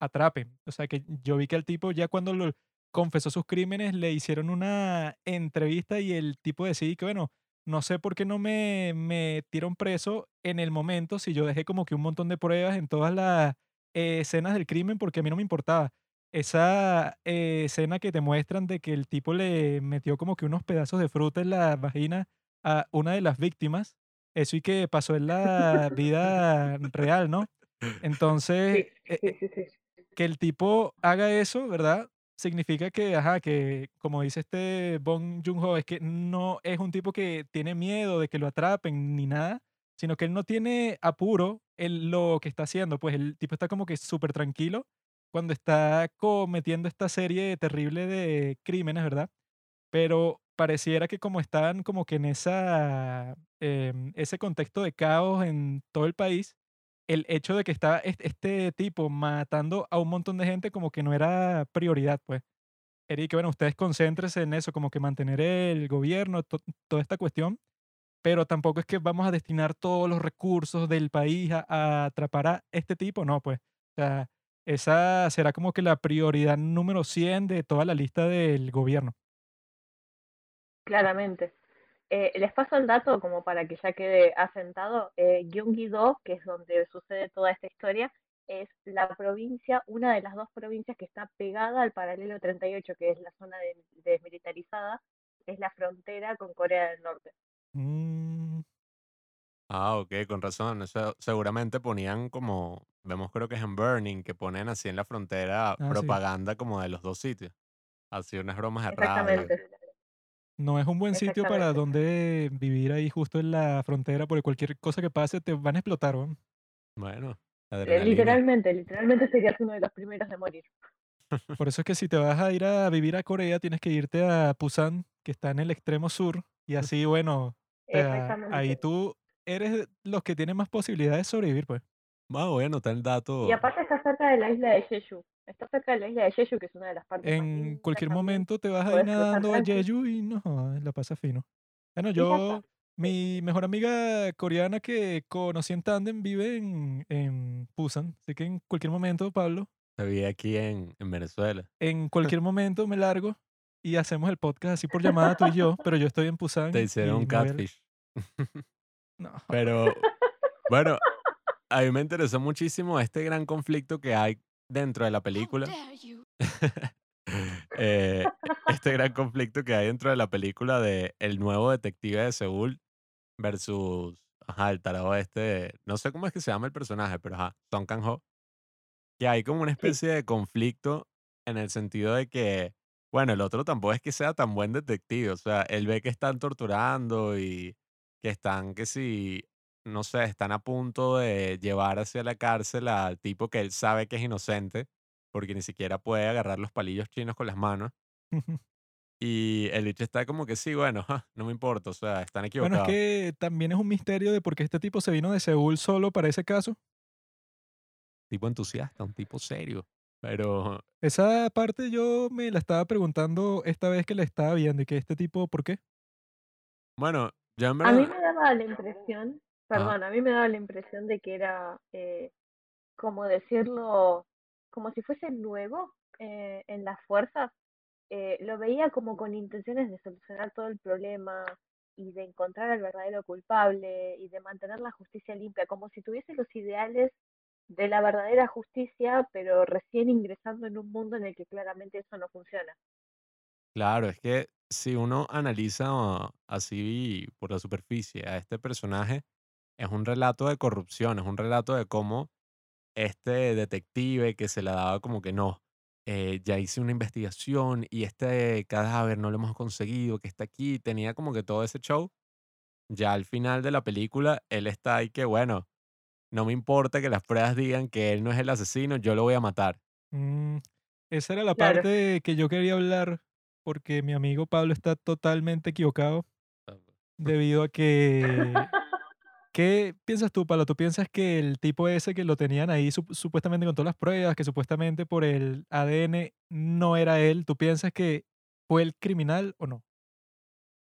atrapen. O sea, que yo vi que el tipo ya cuando lo confesó sus crímenes le hicieron una entrevista y el tipo decía que, bueno, no sé por qué no me metieron preso en el momento si yo dejé como que un montón de pruebas en todas las eh, escenas del crimen porque a mí no me importaba. Esa eh, escena que te muestran de que el tipo le metió como que unos pedazos de fruta en la vagina a una de las víctimas eso y que pasó en la vida real, ¿no? Entonces, eh que el tipo haga eso, ¿verdad? Significa que, ajá, que como dice este Bong Joon-ho, es que no es un tipo que tiene miedo de que lo atrapen ni nada, sino que él no tiene apuro en lo que está haciendo, pues el tipo está como que súper tranquilo cuando está cometiendo esta serie terrible de crímenes, ¿verdad? Pero pareciera que como estaban como que en esa, em, ese contexto de caos en todo el país, el hecho de que estaba es este tipo matando a un montón de gente como que no era prioridad, pues. Era que, bueno, ustedes concéntrense en eso, como que mantener el gobierno, to toda esta cuestión, pero tampoco es que vamos a destinar todos los recursos del país a a atrapar a este tipo, no, pues. O sea, esa será como que la prioridad número 100 de toda la lista del gobierno. Claramente. Eh, les paso el dato como para que ya quede asentado. Eh, Gyeonggi-do, que es donde sucede toda esta historia, es la provincia, una de las dos provincias que está pegada al paralelo 38, que es la zona de- desmilitarizada, es la frontera con Corea del Norte. Mm. ah, ok, con razón, eso seguramente ponían como, vemos creo que es en Burning, que ponen así en la frontera Ah, sí. propaganda como de los dos sitios, así unas bromas radio. Exactamente, No es un buen sitio para donde vivir ahí justo en la frontera, porque cualquier cosa que pase te van a explotar, weón. Bueno. Eh, Adrenalina. literalmente, literalmente serías uno de los primeros de morir. Por eso es que si te vas a ir a vivir a Corea, tienes que irte a Busan, que está en el extremo sur, y así, bueno, ahí tú eres los que tienen más posibilidades de sobrevivir, pues. Ah, voy a anotar el Y dato. aparte está cerca de la isla de Jeju. Está cerca de la isla de Jeju, que es una de las partes más En lindas cualquier momento te vas a ir nadando a. Jeju y no, jodas, la pasas fino. Bueno, yo, mi mejor amiga coreana que conocí en Tandem vive en, en Busan, así que en cualquier momento, Pablo, vi aquí en, en Venezuela. en cualquier momento me largo y hacemos el podcast así por llamada tú y yo, pero yo estoy en Busan Te hicieron un catfish. No. Pero, bueno, a mí me interesó muchísimo este gran conflicto que hay dentro de la película. Eh, este gran conflicto que hay dentro de la película de el nuevo detective de Seúl versus ajá, el tarado este, no sé cómo es que se llama el personaje, pero ajá, Song Kang-ho, que hay como una especie de conflicto en el sentido de que, bueno, el otro tampoco es que sea tan buen detective, o sea, él ve que están torturando y que están, que si, no sé, están a punto de llevar hacia la cárcel al tipo que él sabe que es inocente, porque ni siquiera puede agarrar los palillos chinos con las manos. Y el bicho está como que sí, bueno, ja, no me importa, o sea, están Bueno, es equivocados. que también es un misterio de por qué este tipo se vino de Seúl solo para ese caso. Tipo entusiasta, un tipo serio. Pero Esa parte yo me la estaba preguntando esta vez que la estaba viendo y que este tipo, ¿por qué? bueno, yo en A mí me daba la impresión, perdón, a mí me daba la impresión de que era, eh, como decirlo, como si fuese nuevo eh, en las fuerzas. Eh, lo veía como con intenciones de solucionar todo el problema y de encontrar al verdadero culpable y de mantener la justicia limpia, como si tuviese los ideales de la verdadera justicia, pero recién ingresando en un mundo en el que claramente eso no funciona. claro, es que si uno analiza ah, así por la superficie a este personaje, es un relato de corrupción, es un relato de cómo este detective que se la daba como que no, eh, ya hice una investigación y este cadáver no lo hemos conseguido, que está aquí, tenía como que todo ese show. Ya al final de la película, él está ahí que, bueno, no me importa que las pruebas digan que él no es el asesino, yo lo voy a matar. Mm, esa era la Claro. parte que yo quería hablar porque mi amigo Pablo está totalmente equivocado debido a que... ¿Qué piensas tú, Pablo? ¿Tú piensas que el tipo ese que lo tenían ahí sup- supuestamente con todas las pruebas, que supuestamente por el ADN no era él, ¿tú piensas que fue el criminal o no?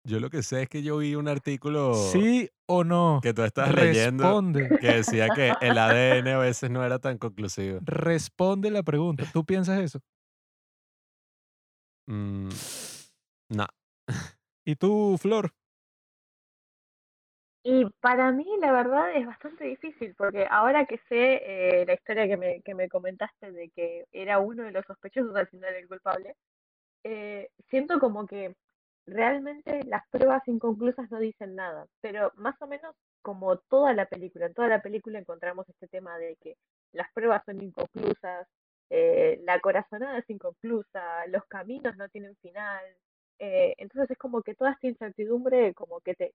Yo lo que sé es que yo vi un artículo ¿Sí o no? que tú estás leyendo Responde, que decía que el ADN a veces no era tan conclusivo. responde la pregunta. ¿Tú piensas eso? Mm, no. ¿Y tú, Flor? Y para mí, la verdad, es bastante difícil, porque ahora que sé eh, la historia que me, que me comentaste de que era uno de los sospechosos al final el culpable, eh, siento como que realmente las pruebas inconclusas no dicen nada, pero más o menos como toda la película, en toda la película encontramos este tema de que las pruebas son inconclusas, eh, la corazonada es inconclusa, los caminos no tienen final, entonces es como que toda esta incertidumbre como que te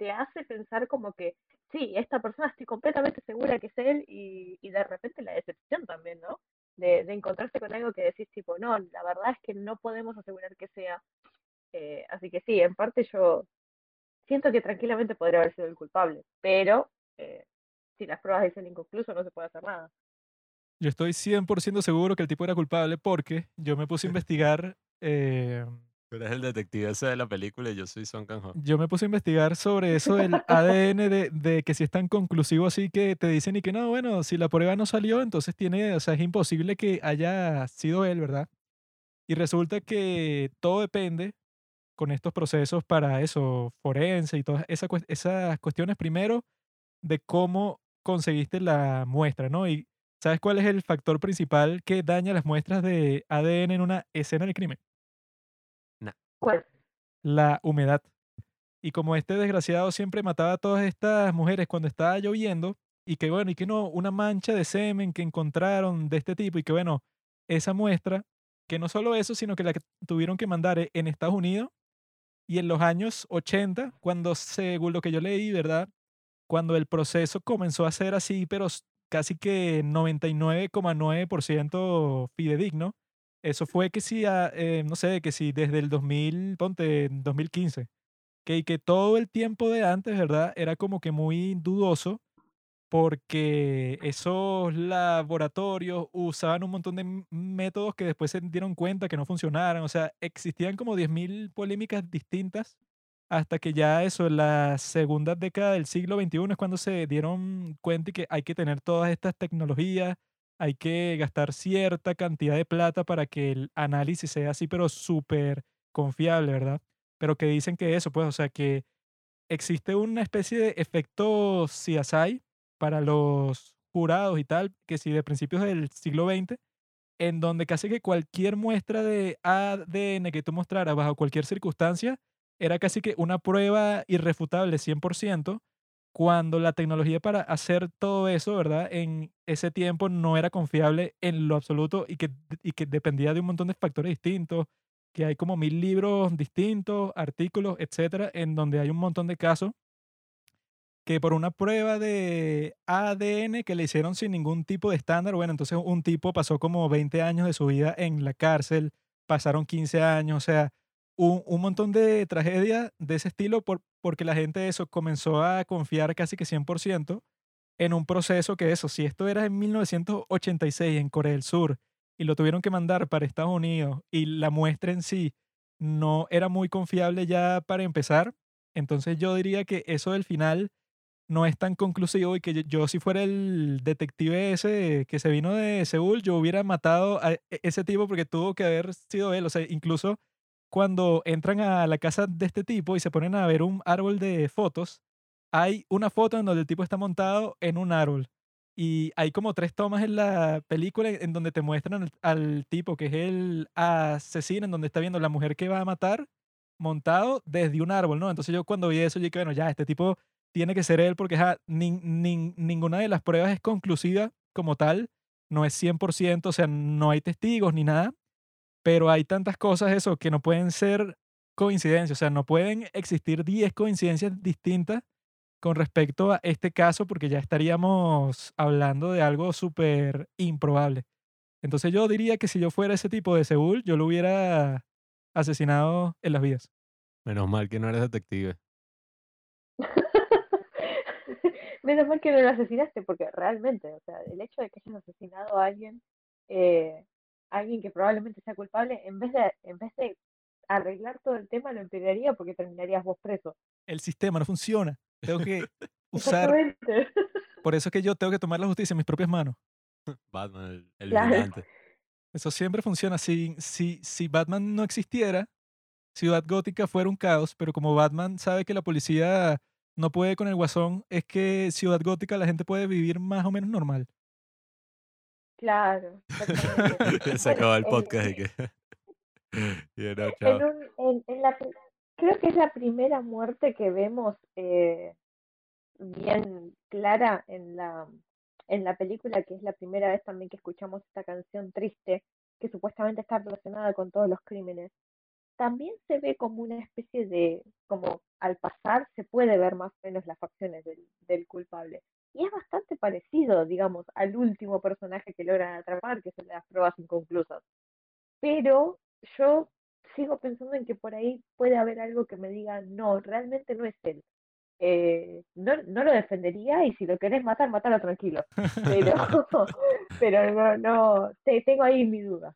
te hace pensar como que, sí, esta persona estoy completamente segura que es él y, y de repente la decepción también, ¿no? De, de encontrarse con algo que decís tipo, no, la verdad es que no podemos asegurar que sea. Eh, así que sí, en parte yo siento que tranquilamente podría haber sido el culpable, pero eh, si las pruebas dicen inconcluso no se puede hacer nada. Yo estoy 100% seguro que el tipo era culpable porque yo me puse a investigar, eh, Tú eres el detective ese de la película y yo soy Son Kang-ho. yo me puse a investigar sobre eso del ADN de, de que si es tan conclusivo así que te dicen y que no, bueno, si la prueba no salió, entonces tiene, o sea, es imposible que haya sido él, ¿verdad? Y resulta que todo depende con estos procesos para eso, forense y todas esa cues- esas cuestiones, primero, de cómo conseguiste la muestra, ¿no? Y ¿sabes cuál es el factor principal que daña las muestras de ADN en una escena del crimen? ¿Cuál? La humedad. Y como este desgraciado siempre mataba a todas estas mujeres cuando estaba lloviendo, y que bueno, y que no, una mancha de semen que encontraron de este tipo, y que bueno, esa muestra, que no solo eso, sino que la tuvieron que mandar e- en Estados Unidos y en los años 80, cuando según lo que yo leí, ¿verdad? Cuando el proceso comenzó a ser así, pero casi que 99,9% fidedigno. Eso fue que sí, ah, eh, no sé, que sí, desde el 2000, ponte, 2015, que, que todo el tiempo de antes, ¿verdad? Era como que muy dudoso porque esos laboratorios usaban un montón de métodos que después se dieron cuenta que no funcionaron. O sea, existían como 10.000 polémicas distintas hasta que ya eso, en la segunda década del siglo XXI es cuando se dieron cuenta y que hay que tener todas estas tecnologías, hay que gastar cierta cantidad de plata para que el análisis sea así, pero súper confiable, ¿verdad? Pero que dicen que eso, pues, o sea, que existe una especie de efecto CSI para los jurados y tal, que si de principios del siglo XX, en donde casi que cualquier muestra de ADN que tú mostraras bajo cualquier circunstancia era casi que una prueba irrefutable 100%, cuando la tecnología para hacer todo eso, ¿verdad? En ese tiempo no era confiable en lo absoluto y que, y que dependía de un montón de factores distintos, que hay como mil libros distintos, artículos, etcétera, en donde hay un montón de casos que por una prueba de ADN que le hicieron sin ningún tipo de estándar, bueno, entonces un tipo pasó como 20 años de su vida en la cárcel, pasaron 15 años, o sea, un, un montón de tragedias de ese estilo por, porque la gente eso comenzó a confiar casi que 100% en un proceso que eso, si esto era en 1986 en Corea del Sur y lo tuvieron que mandar para Estados Unidos y la muestra en sí no era muy confiable ya para empezar, entonces yo diría que eso del final no es tan conclusivo y que yo, yo si fuera el detective ese que se vino de Seúl, yo hubiera matado a e- ese tipo porque tuvo que haber sido él. O sea, incluso cuando entran a la casa de este tipo y se ponen a ver un árbol de fotos, hay una foto en donde el tipo está montado en un árbol. Y hay como tres tomas en la película en donde te muestran al, al tipo que es el asesino, en donde está viendo la mujer que va a matar montado desde un árbol, ¿no? Entonces yo cuando vi eso, yo dije, bueno, ya, este tipo tiene que ser él porque nin- nin- ninguna de las pruebas es conclusiva como tal, no es 100%, o sea, no hay testigos ni nada, pero hay tantas cosas eso que no pueden ser coincidencias, o sea, no pueden existir 10 coincidencias distintas con respecto a este caso porque ya estaríamos hablando de algo súper improbable. Entonces yo diría que si yo fuera ese tipo de Seúl, yo lo hubiera asesinado en las vías. Menos mal que no eres detective. Menos mal que no lo asesinaste, porque realmente, o sea, el hecho de que hayas asesinado a alguien, eh, alguien que probablemente sea culpable, en vez de, en vez de arreglar todo el tema, lo empeoraría porque terminarías vos preso. El sistema no funciona. Tengo que usar, Exactamente. por eso es que yo tengo que tomar la justicia en mis propias manos. Batman, el, el Claro. vigilante. Eso siempre funciona. Si, si, si Batman no existiera, Ciudad Gótica fuera un caos, pero como Batman sabe que la policía no puede con el guasón, es que Ciudad Gótica la gente puede vivir más o menos normal. Claro. Se acabó el podcast y que. En, un, en, en la, creo que es la primera muerte que vemos eh, bien clara en la, en la película, que es la primera vez también que escuchamos esta canción triste, que supuestamente está relacionada con todos los crímenes. También se ve como una especie de, como al pasar se puede ver más o menos las facciones del, del culpable. Y es bastante parecido, digamos, al último personaje que logran atrapar, que son las pruebas inconclusas. Pero yo sigo pensando en que por ahí puede haber algo que me diga, no, realmente no es él. Eh, no, no lo defendería y si lo querés matar, matalo tranquilo. Pero, pero no, no, te, tengo ahí mi duda.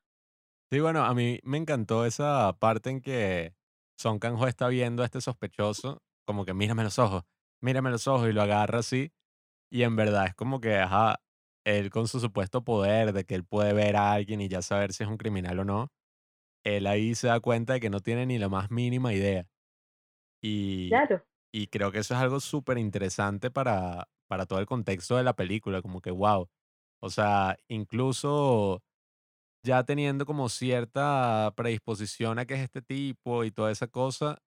Sí, bueno, a mí me encantó esa parte en que Son Kang-ho está viendo a este sospechoso, como que mírame los ojos, mírame los ojos, y lo agarra así. Y en verdad es como que, ajá, él con su supuesto poder de que él puede ver a alguien y ya saber si es un criminal o no, él ahí se da cuenta de que no tiene ni la más mínima idea. Y, Claro, y creo que eso es algo súper interesante para, para todo el contexto de la película, como que, wow. O sea, incluso ya teniendo como cierta predisposición a que es este tipo y toda esa cosa,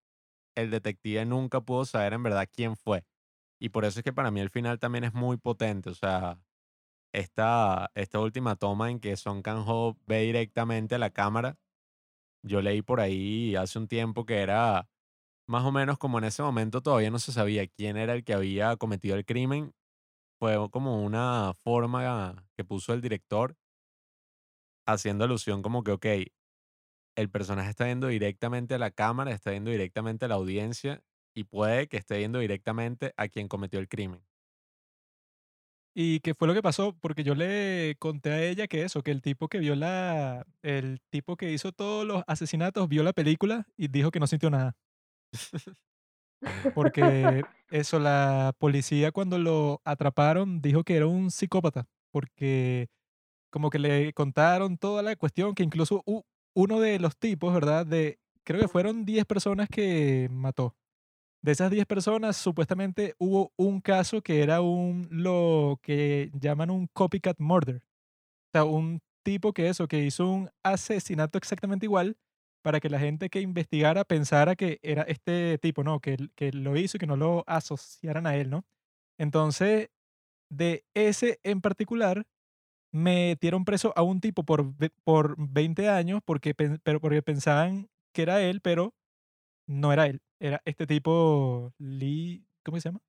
el detective nunca pudo saber en verdad quién fue. Y por eso es que para mí el final también es muy potente. O sea, esta, esta última toma en que Son Kang-ho ve directamente a la cámara, yo leí por ahí hace un tiempo que era más o menos como en ese momento todavía no se sabía quién era el que había cometido el crimen. fue como una forma que puso el director haciendo alusión como que, ok, el personaje está viendo directamente a la cámara, está viendo directamente a la audiencia y puede que esté viendo directamente a quien cometió el crimen. ¿Y qué fue lo que pasó? Porque yo le conté a ella que eso, que el tipo que vio la, el tipo que hizo todos los asesinatos vio la película y dijo que no sintió nada. Porque eso, la policía cuando lo atraparon dijo que era un psicópata, porque como que le contaron toda la cuestión, que incluso uno de los tipos, ¿verdad? De, creo que fueron 10 personas que mató. De esas 10 personas, supuestamente hubo un caso que era un, lo que llaman un copycat murder. O sea, un tipo que eso, que hizo un asesinato exactamente igual para que la gente que investigara pensara que era este tipo, ¿no? Que, que lo hizo y que no lo asociaran a él, ¿no? Entonces, de ese en particular, metieron preso a un tipo por, por 20 años porque, pero porque pensaban que era él, pero no era él. Era este tipo Lee, ¿cómo se llama?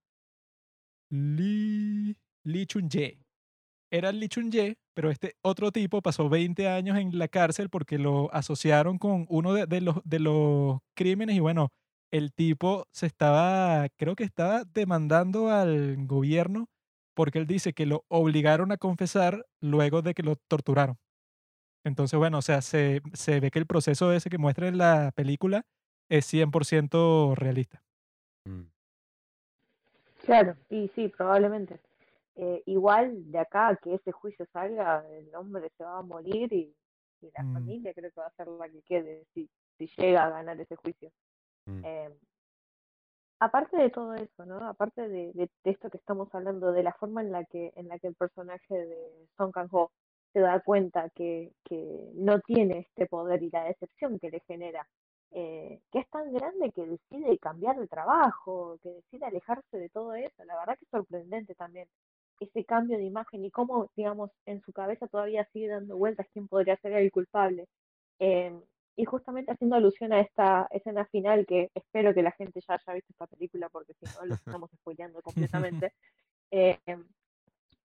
Lee, Lee Chun-jae. Era Lee Chun-jae, pero este otro tipo pasó 20 años en la cárcel porque lo asociaron con uno de, de los, de los crímenes y bueno, el tipo se estaba, creo que estaba demandando al gobierno porque él dice que lo obligaron a confesar luego de que lo torturaron. Entonces, bueno, o sea, se, se ve que el proceso ese que muestra en la película es 100% realista. Mm, Claro, y sí, probablemente. Eh, igual de acá a que ese juicio salga, el hombre se va a morir y, y la Mm, familia creo que va a ser la que quede si, si llega a ganar ese juicio. mm, Eh, aparte de todo eso, ¿no? Aparte de, de- de esto que estamos hablando, de la forma en la que, en la que el personaje de Song Kang-ho se da cuenta que, que no tiene este poder y la decepción que le genera, eh, que es tan grande que decide cambiar de trabajo, que decide alejarse de todo eso, la verdad que es sorprendente también ese cambio de imagen y cómo, digamos, en su cabeza todavía sigue dando vueltas quién podría ser el culpable. Em, y justamente haciendo alusión a esta escena final, que espero que la gente ya haya visto esta película, porque si no, lo estamos spoileando completamente. eh,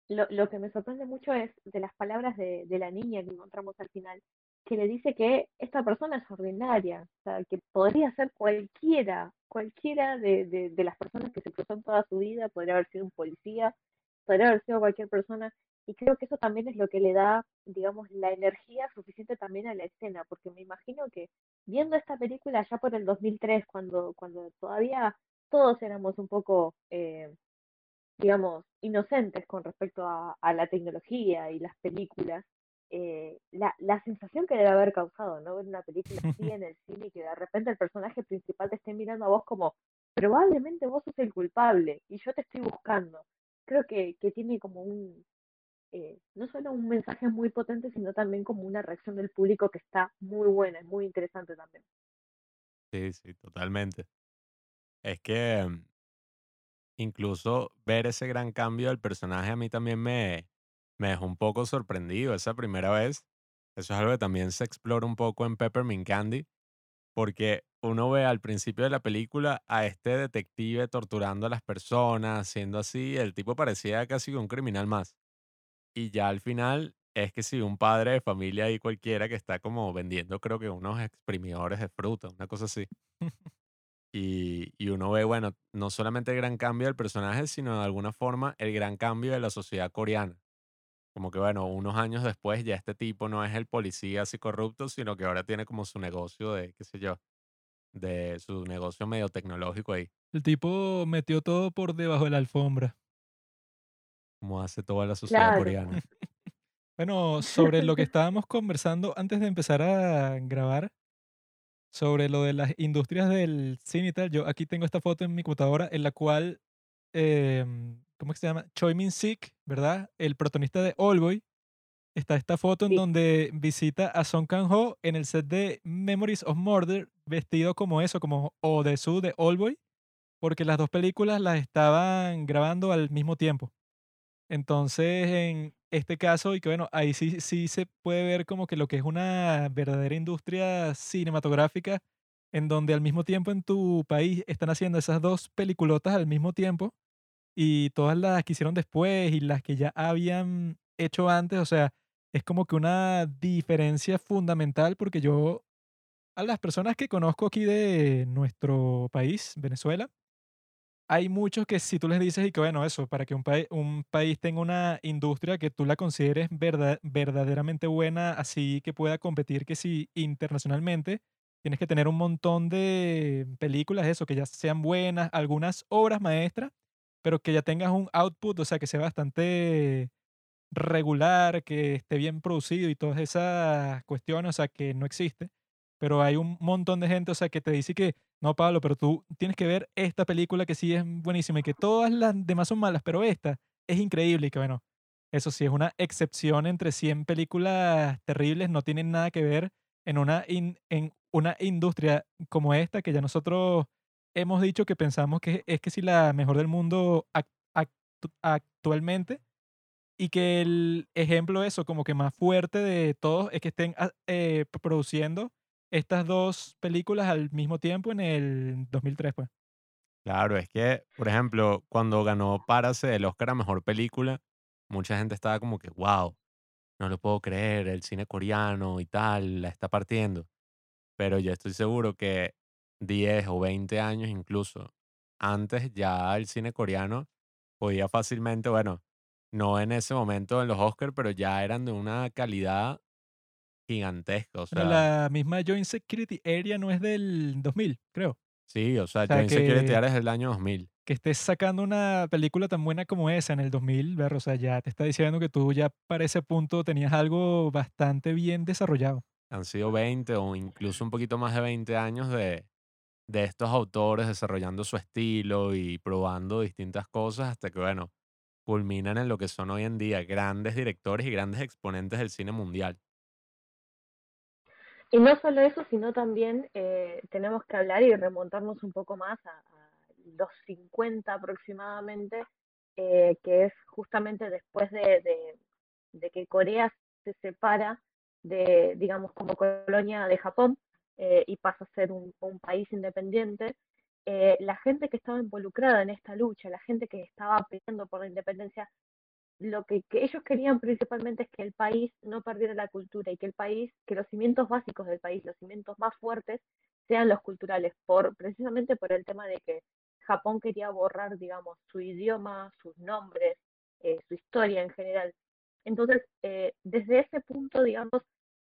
lo, lo que me sorprende mucho es de las palabras de, de la niña que encontramos al final, que le dice que esta persona es ordinaria, o sea, que podría ser cualquiera, cualquiera de, de, las personas que se cruzó en toda su vida, podría haber sido un policía, podría haber sido cualquier persona, y creo que eso también es lo que le da, digamos, la energía suficiente también a la escena, porque me imagino que viendo esta película ya por el 2003, cuando, cuando todavía todos éramos un poco, eh, digamos, inocentes con respecto a la tecnología y las películas, eh, la, la sensación que debe haber causado, ¿no? Ver una película así en el cine y que de repente el personaje principal te esté mirando a vos como, probablemente vos sos el culpable y yo te estoy buscando. Creo que, que tiene como un, eh, no solo un mensaje muy potente, sino también como una reacción del público que está muy buena, es muy interesante también. Sí, sí, totalmente. Es que mm, incluso ver ese gran cambio del personaje a mí también me, me dejó un poco sorprendido esa primera vez. Eso es algo que también se explora un poco en Peppermint Candy, porque uno ve al principio de la película a este detective torturando a las personas, siendo así, el tipo parecía casi un criminal más. Y ya al final es que sí, un padre de familia ahí cualquiera que está como vendiendo, creo que unos exprimidores de fruta, una cosa así. Y, y uno ve, bueno, no solamente el gran cambio del personaje, sino de alguna forma el gran cambio de la sociedad coreana. Como que, bueno, unos años después ya este tipo no es el policía así corrupto, sino que ahora tiene como su negocio de, qué sé yo, de su negocio medio tecnológico ahí, El tipo metió todo por debajo de la alfombra. como hace toda la sociedad Claro. coreana. Bueno, sobre lo que estábamos conversando antes de empezar a grabar, sobre lo de las industrias del cine y tal, yo aquí tengo esta foto en mi computadora en la cual, em, ¿cómo que se llama? Choi Min Sik, ¿verdad? El protagonista de Oldboy. Está esta foto en Sí. donde visita a Song Kang-ho en el set de Memories of Murder, vestido como eso, como Odesu de Oldboy, porque las dos películas las estaban grabando al mismo tiempo. Entonces, en este caso, y que bueno, ahí sí, sí se puede ver como que lo que es una verdadera industria cinematográfica, en donde al mismo tiempo en tu país están haciendo esas dos peliculotas al mismo tiempo, y todas las que hicieron después y las que ya habían hecho antes, o sea, es como que una diferencia fundamental porque yo a las personas que conozco aquí de nuestro país, Venezuela, hay muchos que si tú les dices y que bueno, eso, para que un, país un país tenga una industria que tú la consideres verdad verdaderamente buena, así que pueda competir que si internacionalmente, tienes que tener un montón de películas, eso, que ya sean buenas, algunas obras maestras, pero que ya tengas un output, o sea, que sea bastante regular, que esté bien producido y todas esas cuestiones, o sea, que no existe. Pero hay un montón de gente, o sea, que te dice que, no, Pablo, pero tú tienes que ver esta película que sí es buenísima y que todas las demás son malas, pero esta es increíble y que, bueno, eso sí es una excepción entre 100 películas terribles, no tienen nada que ver en una, en una industria como esta que ya nosotros hemos dicho que pensamos que es que sí la mejor del mundo actualmente y que el ejemplo eso como que más fuerte de todos es que estén ah, eh, produciendo estas dos películas al mismo tiempo en el 2003, pues. Claro, es que, por ejemplo, cuando ganó Párase el Oscar a Mejor Película, mucha gente estaba como que, wow, no lo puedo creer, el cine coreano y tal, la está partiendo. Pero yo estoy seguro que 10 o 20 años incluso antes ya el cine coreano podía fácilmente, bueno, no en ese momento en los Oscars, pero ya eran de una calidad gigantesca, o Pero sea, la misma Joint Security Area no es del 2000, creo. sí, o sea, O sea, Joint Security Area es del año 2000. que estés sacando una película tan buena como esa en el 2000, ver, o sea, ya te está diciendo que tú ya para ese punto tenías algo bastante bien desarrollado. Han sido 20 o incluso un poquito más de 20 años de, de estos autores desarrollando su estilo y probando distintas cosas hasta que, bueno, culminan en lo que son hoy en día grandes directores y grandes exponentes del cine mundial. Y no solo eso, sino también eh, tenemos que hablar y remontarnos un poco más a, los 50 aproximadamente, eh, que es justamente después de, de- de que Corea se separa de, digamos, como colonia de Japón eh, y pasa a ser un, país independiente. eh, la gente que estaba involucrada en esta lucha, la gente que estaba peleando por la independencia, lo que, ellos querían principalmente es que el país no perdiera la cultura y que el país, que los cimientos básicos del país, los cimientos más fuertes, sean los culturales, por, precisamente por el tema de que Japón quería borrar, digamos, su idioma, sus nombres, eh, su historia en general. Entonces, desde ese punto, digamos,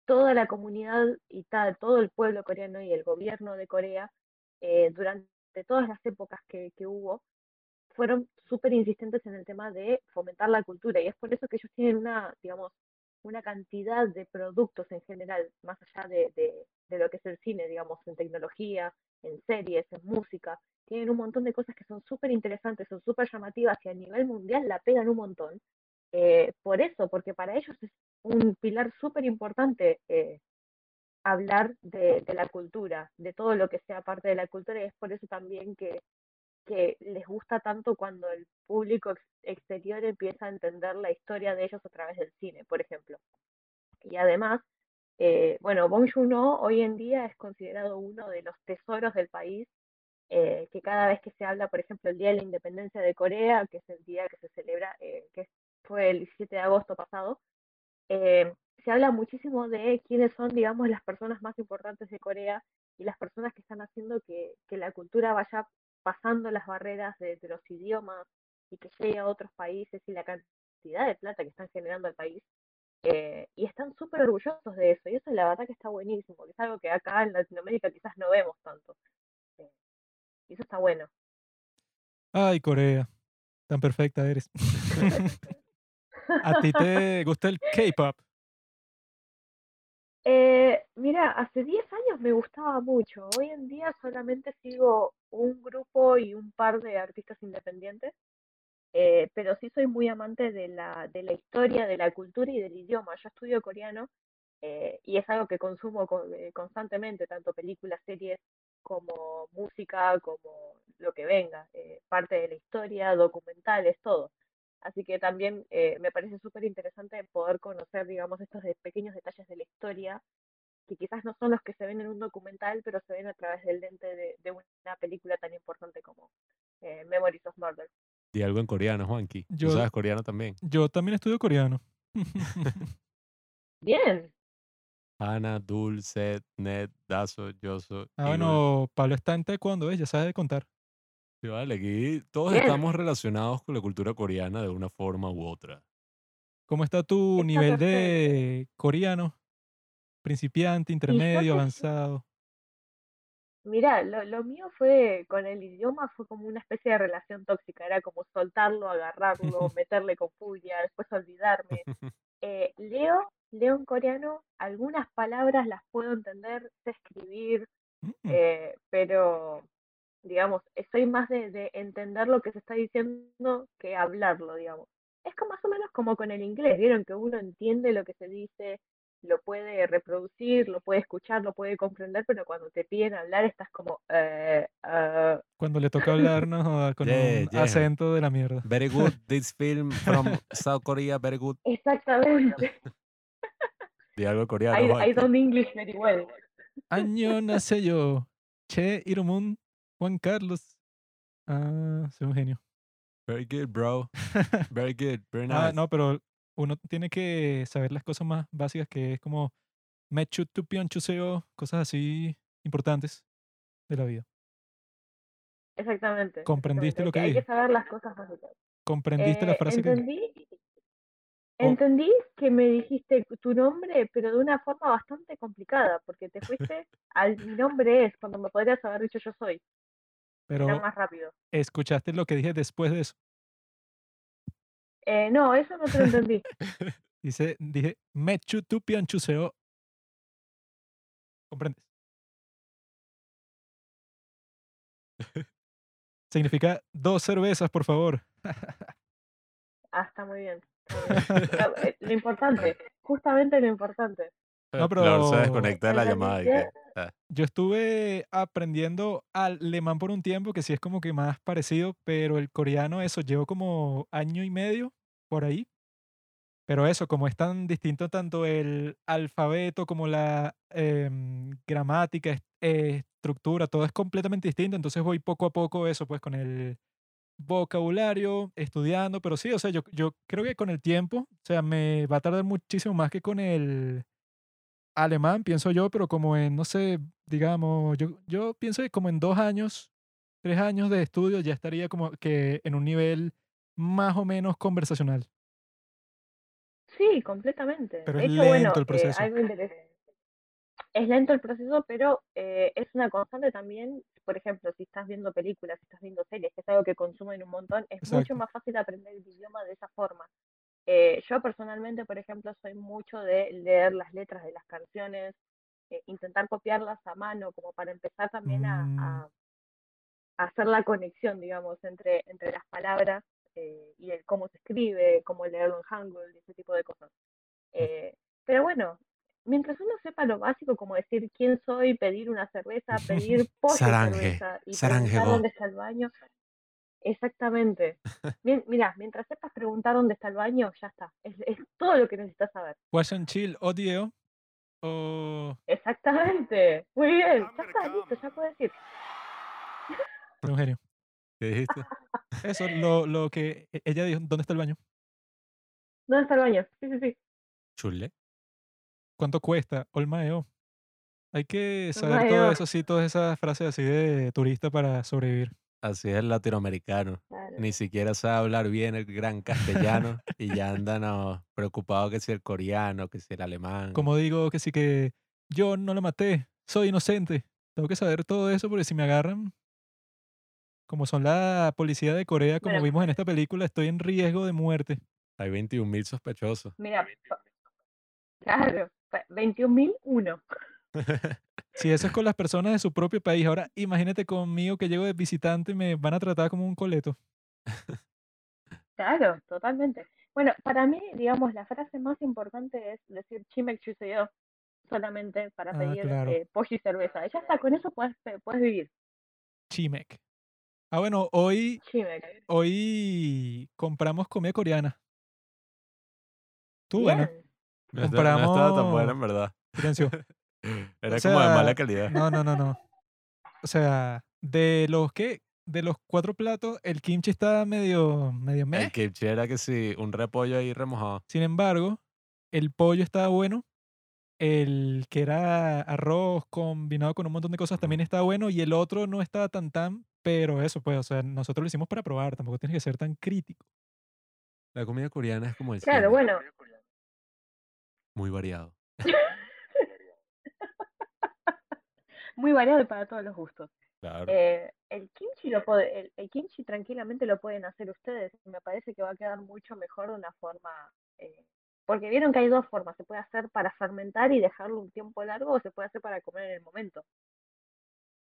toda la comunidad y tal, todo el pueblo coreano y el gobierno de Corea, eh, durante todas las épocas que, que hubo, fueron súper insistentes en el tema de fomentar la cultura y es por eso que ellos tienen una, digamos, una cantidad de productos en general, más allá de, de, de lo que es el cine, digamos, en tecnología, en series, en música, tienen un montón de cosas que son súper interesantes, son súper llamativas y a nivel mundial la pegan un montón. Eh, por eso, porque para ellos es un pilar súper importante eh, hablar de, de la cultura, de todo lo que sea parte de la cultura y es por eso también que que les gusta tanto cuando el público ex- exterior empieza a entender la historia de ellos a través del cine, por ejemplo. Y además, eh, bueno, Bong Joon-ho hoy en día es considerado uno de los tesoros del país, eh, que cada vez que se habla, por ejemplo, el Día de la Independencia de Corea, que es el día que se celebra, eh, que fue el 17 de agosto pasado, eh, se habla muchísimo de quiénes son, digamos, las personas más importantes de Corea y las personas que están haciendo que, que la cultura vaya pasando las barreras de, de los idiomas y que llegue a otros países y la cantidad de plata que están generando al país. eh, y están súper orgullosos de eso. Y eso la verdad que está buenísimo, que es algo que acá en Latinoamérica quizás no vemos tanto. eh, y eso está bueno. Ay, Corea, tan perfecta eres. ¿A ti te gusta el K-pop? Eh, mira, hace 10 años me gustaba mucho. Hoy en día solamente sigo un grupo y un par de artistas independientes, eh, pero sí soy muy amante de la, de la historia, de la cultura y del idioma. Yo estudio coreano eh, y es algo que consumo co- eh, constantemente, tanto películas, series, como música, como lo que venga, eh, parte de la historia, documentales, todo. Así que también eh, me parece súper interesante poder conocer, digamos, estos de- pequeños detalles de la historia que quizás no son los que se ven en un documental, pero se ven a través del lente de, de una película tan importante como eh, Memories of Murder. Di algo en coreano, Juanqui. ¿Tú Yo, sabes coreano también? yo también estudio coreano. Bien. Hana, Dul, Set, Net, Daso, Yoso, Ah, bueno, Pablo está en taekwondo, ¿ves? Ya sabe de contar. Sí, vale, aquí todos Bien. estamos relacionados con la cultura coreana de una forma u otra. ¿Cómo está tu nivel de coreano? Principiante, intermedio, avanzado. Mira, lo, lo mío fue con el idioma fue como una especie de relación tóxica, era como soltarlo, agarrarlo, meterle con furia, después olvidarme. Eh, leo, leo en coreano, algunas palabras las puedo entender, sé escribir, Mm, eh, pero digamos, soy más de, de entender lo que se está diciendo que hablarlo, digamos. Es como más o menos como con el inglés, vieron que uno entiende lo que se dice, lo puede reproducir, lo puede escuchar, lo puede comprender, pero cuando te piden hablar estás como, eh, ah, Cuando le toca hablarnos ah, con Yeah, un yeah. acento de la mierda. Very good, this film from South Korea, very good. exactamente. Di algo coreano, I, I don't English very well. Año nace yo. Che Irumun Juan Carlos. Ah, soy un genio. Very good, bro. Very good, very nice. Ah, no, pero uno tiene que saber las cosas más básicas que es como Mechu tu pion chuseo, cosas así importantes de la vida. Exactamente. ¿Comprendiste exactamente. lo que Hay que dije? saber las cosas básicas. ¿Comprendiste la Eh, frase que entendí, Oh. entendí que me dijiste tu nombre, pero de una forma bastante complicada, porque te fuiste al mi nombre es, cuando me podrías haber dicho yo soy. Era Pero más rápido. escuchaste lo que dije después de eso. Eh, no, eso no te lo entendí. Dice, dije, Mechu tu pion chuseo. ¿Comprendes? Significa dos cervezas, por favor. Ah, está muy bien. eh, Lo importante, justamente lo importante. No, Eh, Flor se pero- desconecta de la llamada. y que- ah, Yo estuve aprendiendo alemán por un tiempo, que sí es como que más parecido, pero el coreano, eso, llevo como año y medio por ahí. Pero eso, como es tan distinto tanto el alfabeto como la em, gramática, est- eh, estructura, todo es completamente distinto, entonces voy poco a poco eso, pues con el vocabulario, estudiando, pero sí, o sea, yo, yo creo que con el tiempo, o sea, me va a tardar muchísimo más que con el alemán, pienso yo, pero como en, no sé, digamos, yo, yo pienso que como en dos años, tres años de estudio ya estaría como que en un nivel más o menos conversacional. Sí, completamente. Pero de es hecho, bueno, lento el eh, proceso. algo interesante. Es lento el proceso, pero eh, es una constante también. Por ejemplo, si estás viendo películas, si estás viendo series, que es algo que consumen un montón, es Exacto. mucho más fácil aprender el idioma de esa forma. Eh, yo personalmente, por ejemplo, soy mucho de leer las letras de las canciones, eh, intentar copiarlas a mano, como para empezar también a, Mm. a- a hacer la conexión, digamos, entre, entre las palabras eh, y el cómo se escribe, cómo leerlo en Hangul, y ese tipo de cosas. Eh, pero bueno, mientras uno sepa lo básico, como decir quién soy, pedir una cerveza, pedir pollo cerveza y dónde está el baño. Exactamente. Bien, mira, mientras sepas preguntar dónde está el baño, ya está. Es, es todo lo que necesitas saber. Wash and chill, odio. O. Exactamente. Muy bien. Ya está, listo, ya puedes ir. Un genio. ¿Qué dijiste? Eso, lo, lo que e- ella dijo, ¿dónde está el baño? ¿Dónde está el baño? Sí, sí, sí. Chule. ¿Cuánto cuesta? Olmaeo. Hay que saber todo eso, sí, todas esas frases así de turista para sobrevivir. Así es el latinoamericano. Claro. Ni siquiera sabe hablar bien el gran castellano y ya andan preocupados que si el coreano, que si el alemán. Como digo que sí que yo no lo maté, soy inocente. Tengo que saber todo eso porque si me agarran, como son la policía de Corea, como vimos en esta película, estoy en riesgo de muerte. Hay 21 mil sospechosos. Mira, claro, pa- 21.001. Si eso es con las personas de su propio país, ahora imagínate conmigo que llego de visitante y me van a tratar como un coleto. Claro, totalmente. Bueno, para mí, digamos, la frase más importante es decir chimek chuseo solamente para Ah, pedir claro. eh, pollo y cerveza. Y ya está, con eso puedes, puedes vivir. Chimek. Ah, bueno, hoy, Chimek. hoy compramos comida coreana. Tú, bueno, Bien. No, está- no estaba tan buena en Compramos- verdad. silencio. Era O como de mala calidad. No, no, no, no. O sea, de los que de los cuatro platos, el kimchi está medio, medio El meh. kimchi era que sí, un repollo ahí remojado. Sin embargo, el pollo estaba bueno. El que era arroz combinado con un montón de cosas también estaba bueno. Y el otro no estaba tan tan, pero eso pues, o sea, nosotros lo hicimos para probar, tampoco tienes que ser tan crítico. La comida coreana es como el Claro, cine, bueno. muy variado. Muy variado y para todos los gustos. Claro. Eh, el kimchi lo puede, el, el kimchi tranquilamente lo pueden hacer ustedes. Me parece que va a quedar mucho mejor de una forma, eh, porque vieron que hay dos formas. Se puede hacer para fermentar y dejarlo un tiempo largo o se puede hacer para comer en el momento.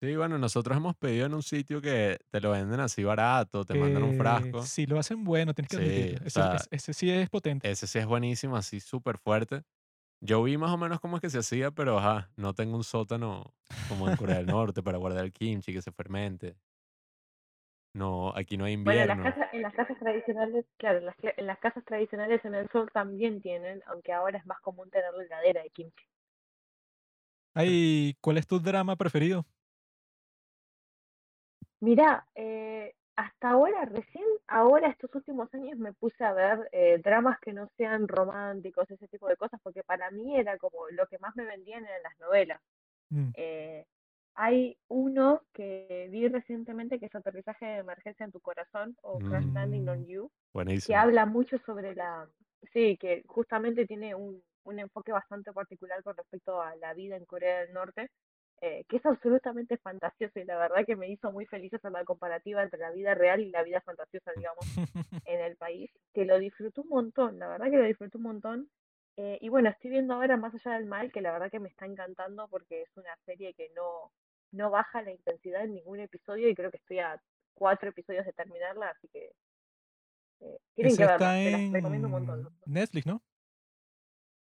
Sí, bueno, nosotros hemos pedido en un sitio que te lo venden así barato, te mandan un Eh, frasco. si lo hacen bueno, tienes que Sí, o sea, ese- ese sí es potente. ese sí es buenísimo, así súper fuerte. Yo vi más o menos cómo es que se hacía, pero ajá, no tengo un sótano como en Corea del Norte para guardar el kimchi, que se fermente. No, aquí no hay Bueno, en las invierno. casas, en las casas tradicionales, claro, en las, cla- en las casas tradicionales en el sur también tienen, aunque ahora es más común tener la heladera de kimchi. Ay, ¿cuál es tu drama preferido? Mira, eh, hasta ahora, recién ahora, estos últimos años me puse a ver eh, dramas que no sean románticos, ese tipo de cosas, porque para mí era como lo que más me vendían en las novelas. Mm, Eh, hay uno que vi recientemente que es Aterrizaje de Emergencia en tu Corazón o Crash Landing mm, on You, que habla mucho sobre la, sí, que justamente tiene un, un enfoque bastante particular con respecto a la vida en Corea del Norte, eh, que es absolutamente fantasioso y la verdad que me hizo muy feliz hacer la comparativa entre la vida real y la vida fantasiosa, digamos, en el país, que lo disfruté un montón, la verdad que lo disfruté un montón. Eh, y bueno, estoy viendo ahora Más allá del mal, que la verdad que me está encantando porque es una serie que no, no baja la intensidad en ningún episodio y creo que estoy a cuatro episodios de terminarla, así que eh, tienen que verla, está se las recomiendo un. Netflix, ¿no?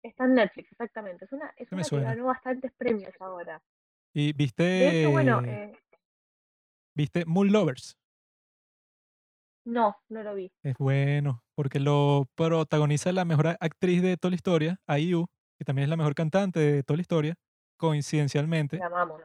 Está en Netflix, exactamente. Es una, es una que ganó bastantes premios ahora. Y De hecho, bueno, viste, eh, viste Moon Lovers. no, no lo vi. Es bueno, porque lo protagoniza la mejor actriz de toda la historia, IU, que también es la mejor cantante de toda la historia, coincidencialmente. La amamos.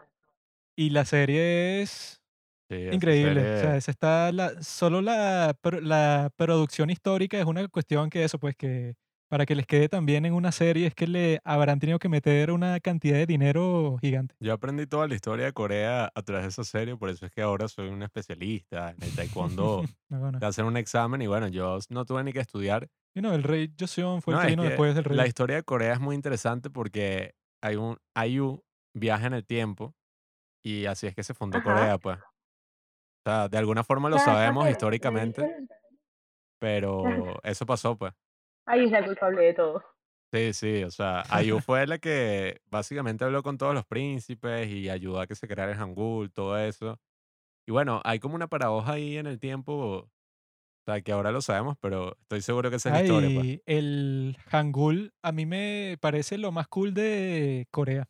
Y la serie es Sí, increíble. O sea, esa está la, solo la, la producción histórica es una cuestión que eso, pues que para que les quede también en una serie es que le habrán tenido que meter una cantidad de dinero gigante. yo aprendí toda la historia de Corea a través de esa serie, por eso es que ahora soy un especialista en el taekwondo. No, bueno. Te hacen un examen y bueno, yo no tuve ni que estudiar. Y no, el rey Joseon fue el No, que es vino que después del la rey. historia de Corea es muy interesante porque hay un IU viaja en el tiempo y así es que se fundó Ajá. Corea, pues. O sea, de alguna forma lo sabemos la históricamente, pero eso pasó, pues. Ahí es la culpable de todo. Sí, sí, o sea, IU fue la que básicamente habló con todos los príncipes y ayudó a que se creara el Hangul, todo eso. Y bueno, hay como una paradoja ahí en el tiempo, o sea, que ahora lo sabemos, pero estoy seguro que esa es la historia, pues. El Hangul a mí me parece lo más cool de Corea.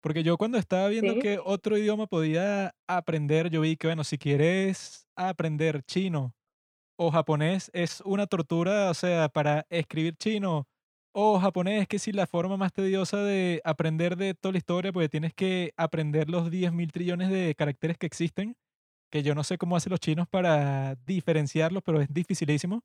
Porque yo cuando estaba viendo ¿Sí? que otro idioma podía aprender, yo vi que, bueno, si quieres aprender chino o japonés es una tortura, o sea, para escribir chino o japonés, que si la forma más tediosa de aprender de toda la historia, porque tienes que aprender los 10 mil trillones de caracteres que existen, que yo no sé cómo hacen los chinos para diferenciarlos, pero es dificilísimo.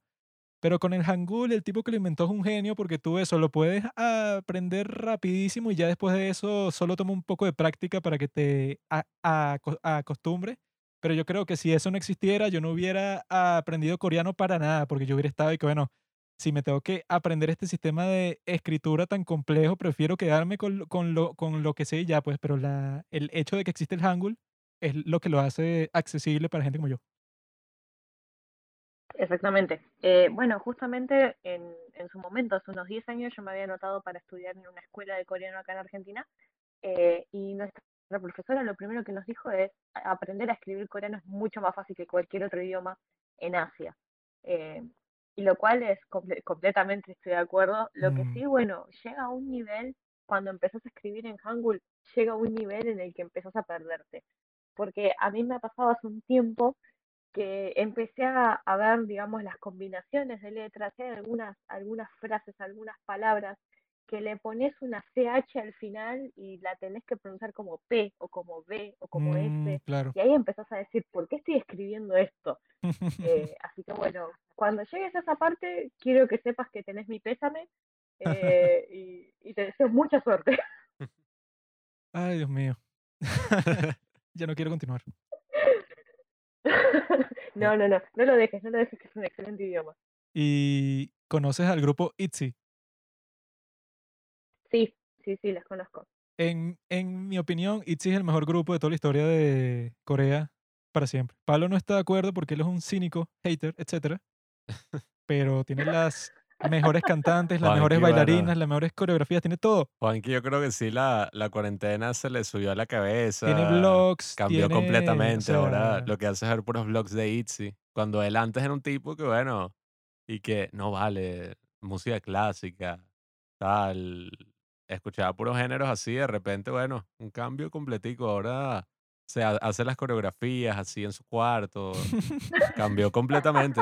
Pero con el Hangul, el tipo que lo inventó es un genio porque tú eso lo puedes aprender rapidísimo y ya después de eso solo toma un poco de práctica para que te a- aco- acostumbres. Pero yo creo que si eso no existiera, yo no hubiera aprendido coreano para nada, porque yo hubiera estado y que, bueno, si me tengo que aprender este sistema de escritura tan complejo, prefiero quedarme con, con, lo, con lo que sé ya, pues, pero la, el hecho de que existe el Hangul es lo que lo hace accesible para gente como yo. Exactamente. Eh, bueno, justamente en, en su momento, hace unos 10 años, yo me había anotado para estudiar en una escuela de coreano acá en Argentina eh, y nuestra profesora lo primero que nos dijo es "A- aprender a escribir coreano es mucho más fácil que cualquier otro idioma en Asia. Eh, y lo cual es comple- completamente estoy de acuerdo. Lo que Mm, sí, bueno, llega a un nivel, cuando empezás a escribir en Hangul, llega a un nivel en el que empezás a perderte. Porque a mí me ha pasado hace un tiempo que empecé a, a ver, digamos, las combinaciones de letras, hay algunas, algunas frases, algunas palabras que le pones una CH al final y la tenés que pronunciar como P o como B o como Mm, S. claro. Y ahí empezás a decir, ¿por qué estoy escribiendo esto? Eh, así que bueno, cuando llegues a esa parte, quiero que sepas que tenés mi pésame eh, y, y te deseo mucha suerte. Ay, Dios mío. ya no quiero continuar. no, no, no, no lo dejes, no lo dejes, que es un excelente idioma. ¿Y conoces al grupo ITZY? Sí, sí, sí, las conozco. En, en mi opinión, ITZY es el mejor grupo de toda la historia de Corea para siempre. Pablo no está de acuerdo porque él es un cínico, hater, etc. Pero tiene las mejores cantantes, las mejores bueno. bailarinas, las mejores coreografías, tiene todo. Juanqui, yo creo que sí, la, la cuarentena se le subió a la cabeza. Tiene vlogs, Cambió tiene, completamente. o Ahora lo que hace es ver puros vlogs de Itzy. Cuando él antes era un tipo que, bueno, y que no vale, música clásica, tal. Escuchaba puros géneros así, de repente, bueno, un cambio completico. Ahora se ha- hace las coreografías así en su cuarto. Cambió completamente.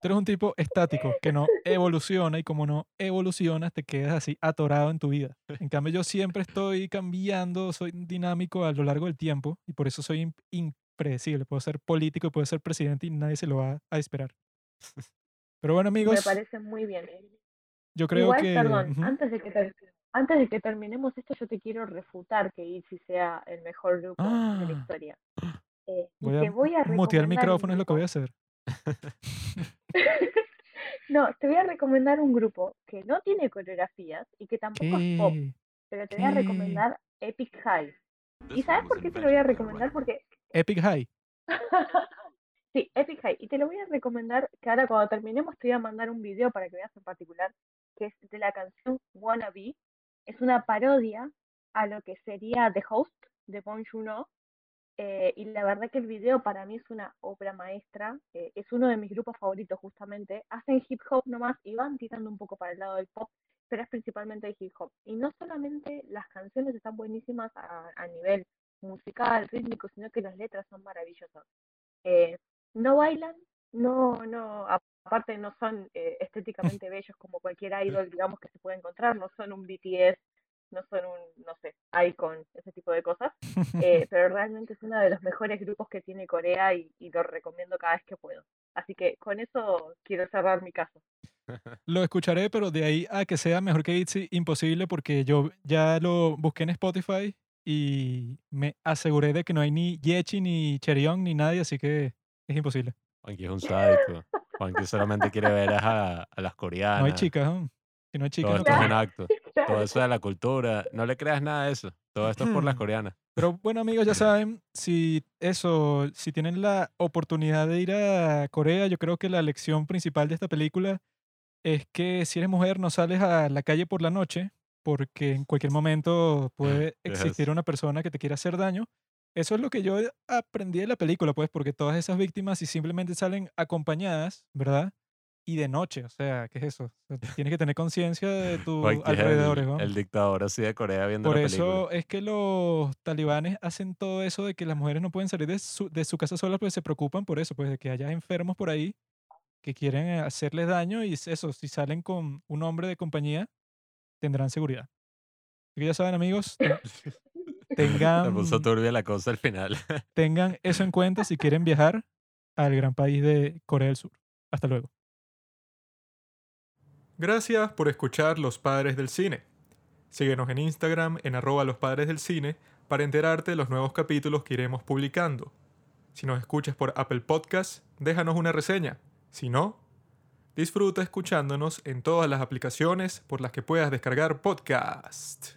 Tú eres un tipo estático que no evoluciona y como no evolucionas te quedas así atorado en tu vida. En cambio yo siempre estoy cambiando, soy dinámico a lo largo del tiempo y por eso soy im- impredecible. Puedo ser político, puedo ser presidente y nadie se lo va a esperar. Pero bueno Me amigos, parece muy bien. yo creo Igual, que... perdón, Ujú. antes de que ter- antes de que terminemos esto, yo te quiero refutar que ITZY sea el mejor grupo de la Ah. historia. Eh, y Voy a te voy a mutear el micrófono, es lo que voy a hacer. No, te voy a recomendar un grupo que no tiene coreografías y que tampoco es pop, pero te voy a recomendar Epic High. ¿Y sabes por qué te lo voy a recomendar? Porque Epic High. Sí, Epic High. Y te lo voy a recomendar que ahora cuando terminemos te voy a mandar un video para que veas en particular, que es de la canción Wanna Be. Es una parodia a lo que sería The Host de Bong Joon-ho. Eh, y la verdad que el video para mí es una obra maestra. eh, es uno de mis grupos favoritos justamente. Hacen hip hop nomás y van tirando un poco para el lado del pop, pero es principalmente hip hop. Y no solamente las canciones están buenísimas a, a nivel musical, rítmico, sino que las letras son maravillosas. Eh, no bailan, no, no, aparte no son eh, estéticamente bellos como cualquier idol, digamos, que se puede encontrar, no son un BTS, no son un, no sé, Icon, ese tipo de cosas, eh, pero realmente es uno de los mejores grupos que tiene Corea y, y lo recomiendo cada vez que puedo. Así que con eso quiero cerrar mi caso. Lo escucharé, pero de ahí a que sea mejor que ITZY, imposible porque yo ya lo busqué en Spotify y me aseguré de que no hay ni Yechi, ni Cheryong, ni nadie, así que es imposible. Es un sádico. Juanqui solamente quiere ver a, a las No hay coreanas. chicas, ¿no? Si no hay chicas, Todo no esto es como. un acto. Todo eso de la cultura. No le creas nada de eso. Todo esto es por las coreanas. Pero bueno, amigos, ya saben, si eso, si tienen la oportunidad de ir a Corea, yo creo que la lección principal de esta película es que si eres mujer no sales a la calle por la noche, porque en cualquier momento puede existir una persona que te quiera hacer daño. Eso es lo que yo aprendí de la película, pues, porque todas esas víctimas si simplemente salen acompañadas, ¿verdad? Y de noche, o sea, ¿qué es eso? O sea, tienes que tener conciencia de tus alrededores, ¿no? el dictador así de Corea viendo Por la película. eso es que los talibanes hacen todo eso de que las mujeres no pueden salir de su, de su casa solas, pues se preocupan por eso, pues de que haya enfermos por ahí que quieren eh, hacerles daño y es eso, si salen con un hombre de compañía, tendrán seguridad. Así que ya saben, amigos, ten- Se puso tengan, turbia la cosa al final. tengan eso en cuenta si quieren viajar al gran país de Corea del Sur. Hasta luego. Gracias por escuchar Los Padres del Cine. Síguenos en Instagram en arroba los padres del cine para enterarte de los nuevos capítulos que iremos publicando. Si nos escuchas por Apple Podcast, déjanos una reseña. Si no, disfruta escuchándonos en todas las aplicaciones por las que puedas descargar podcast.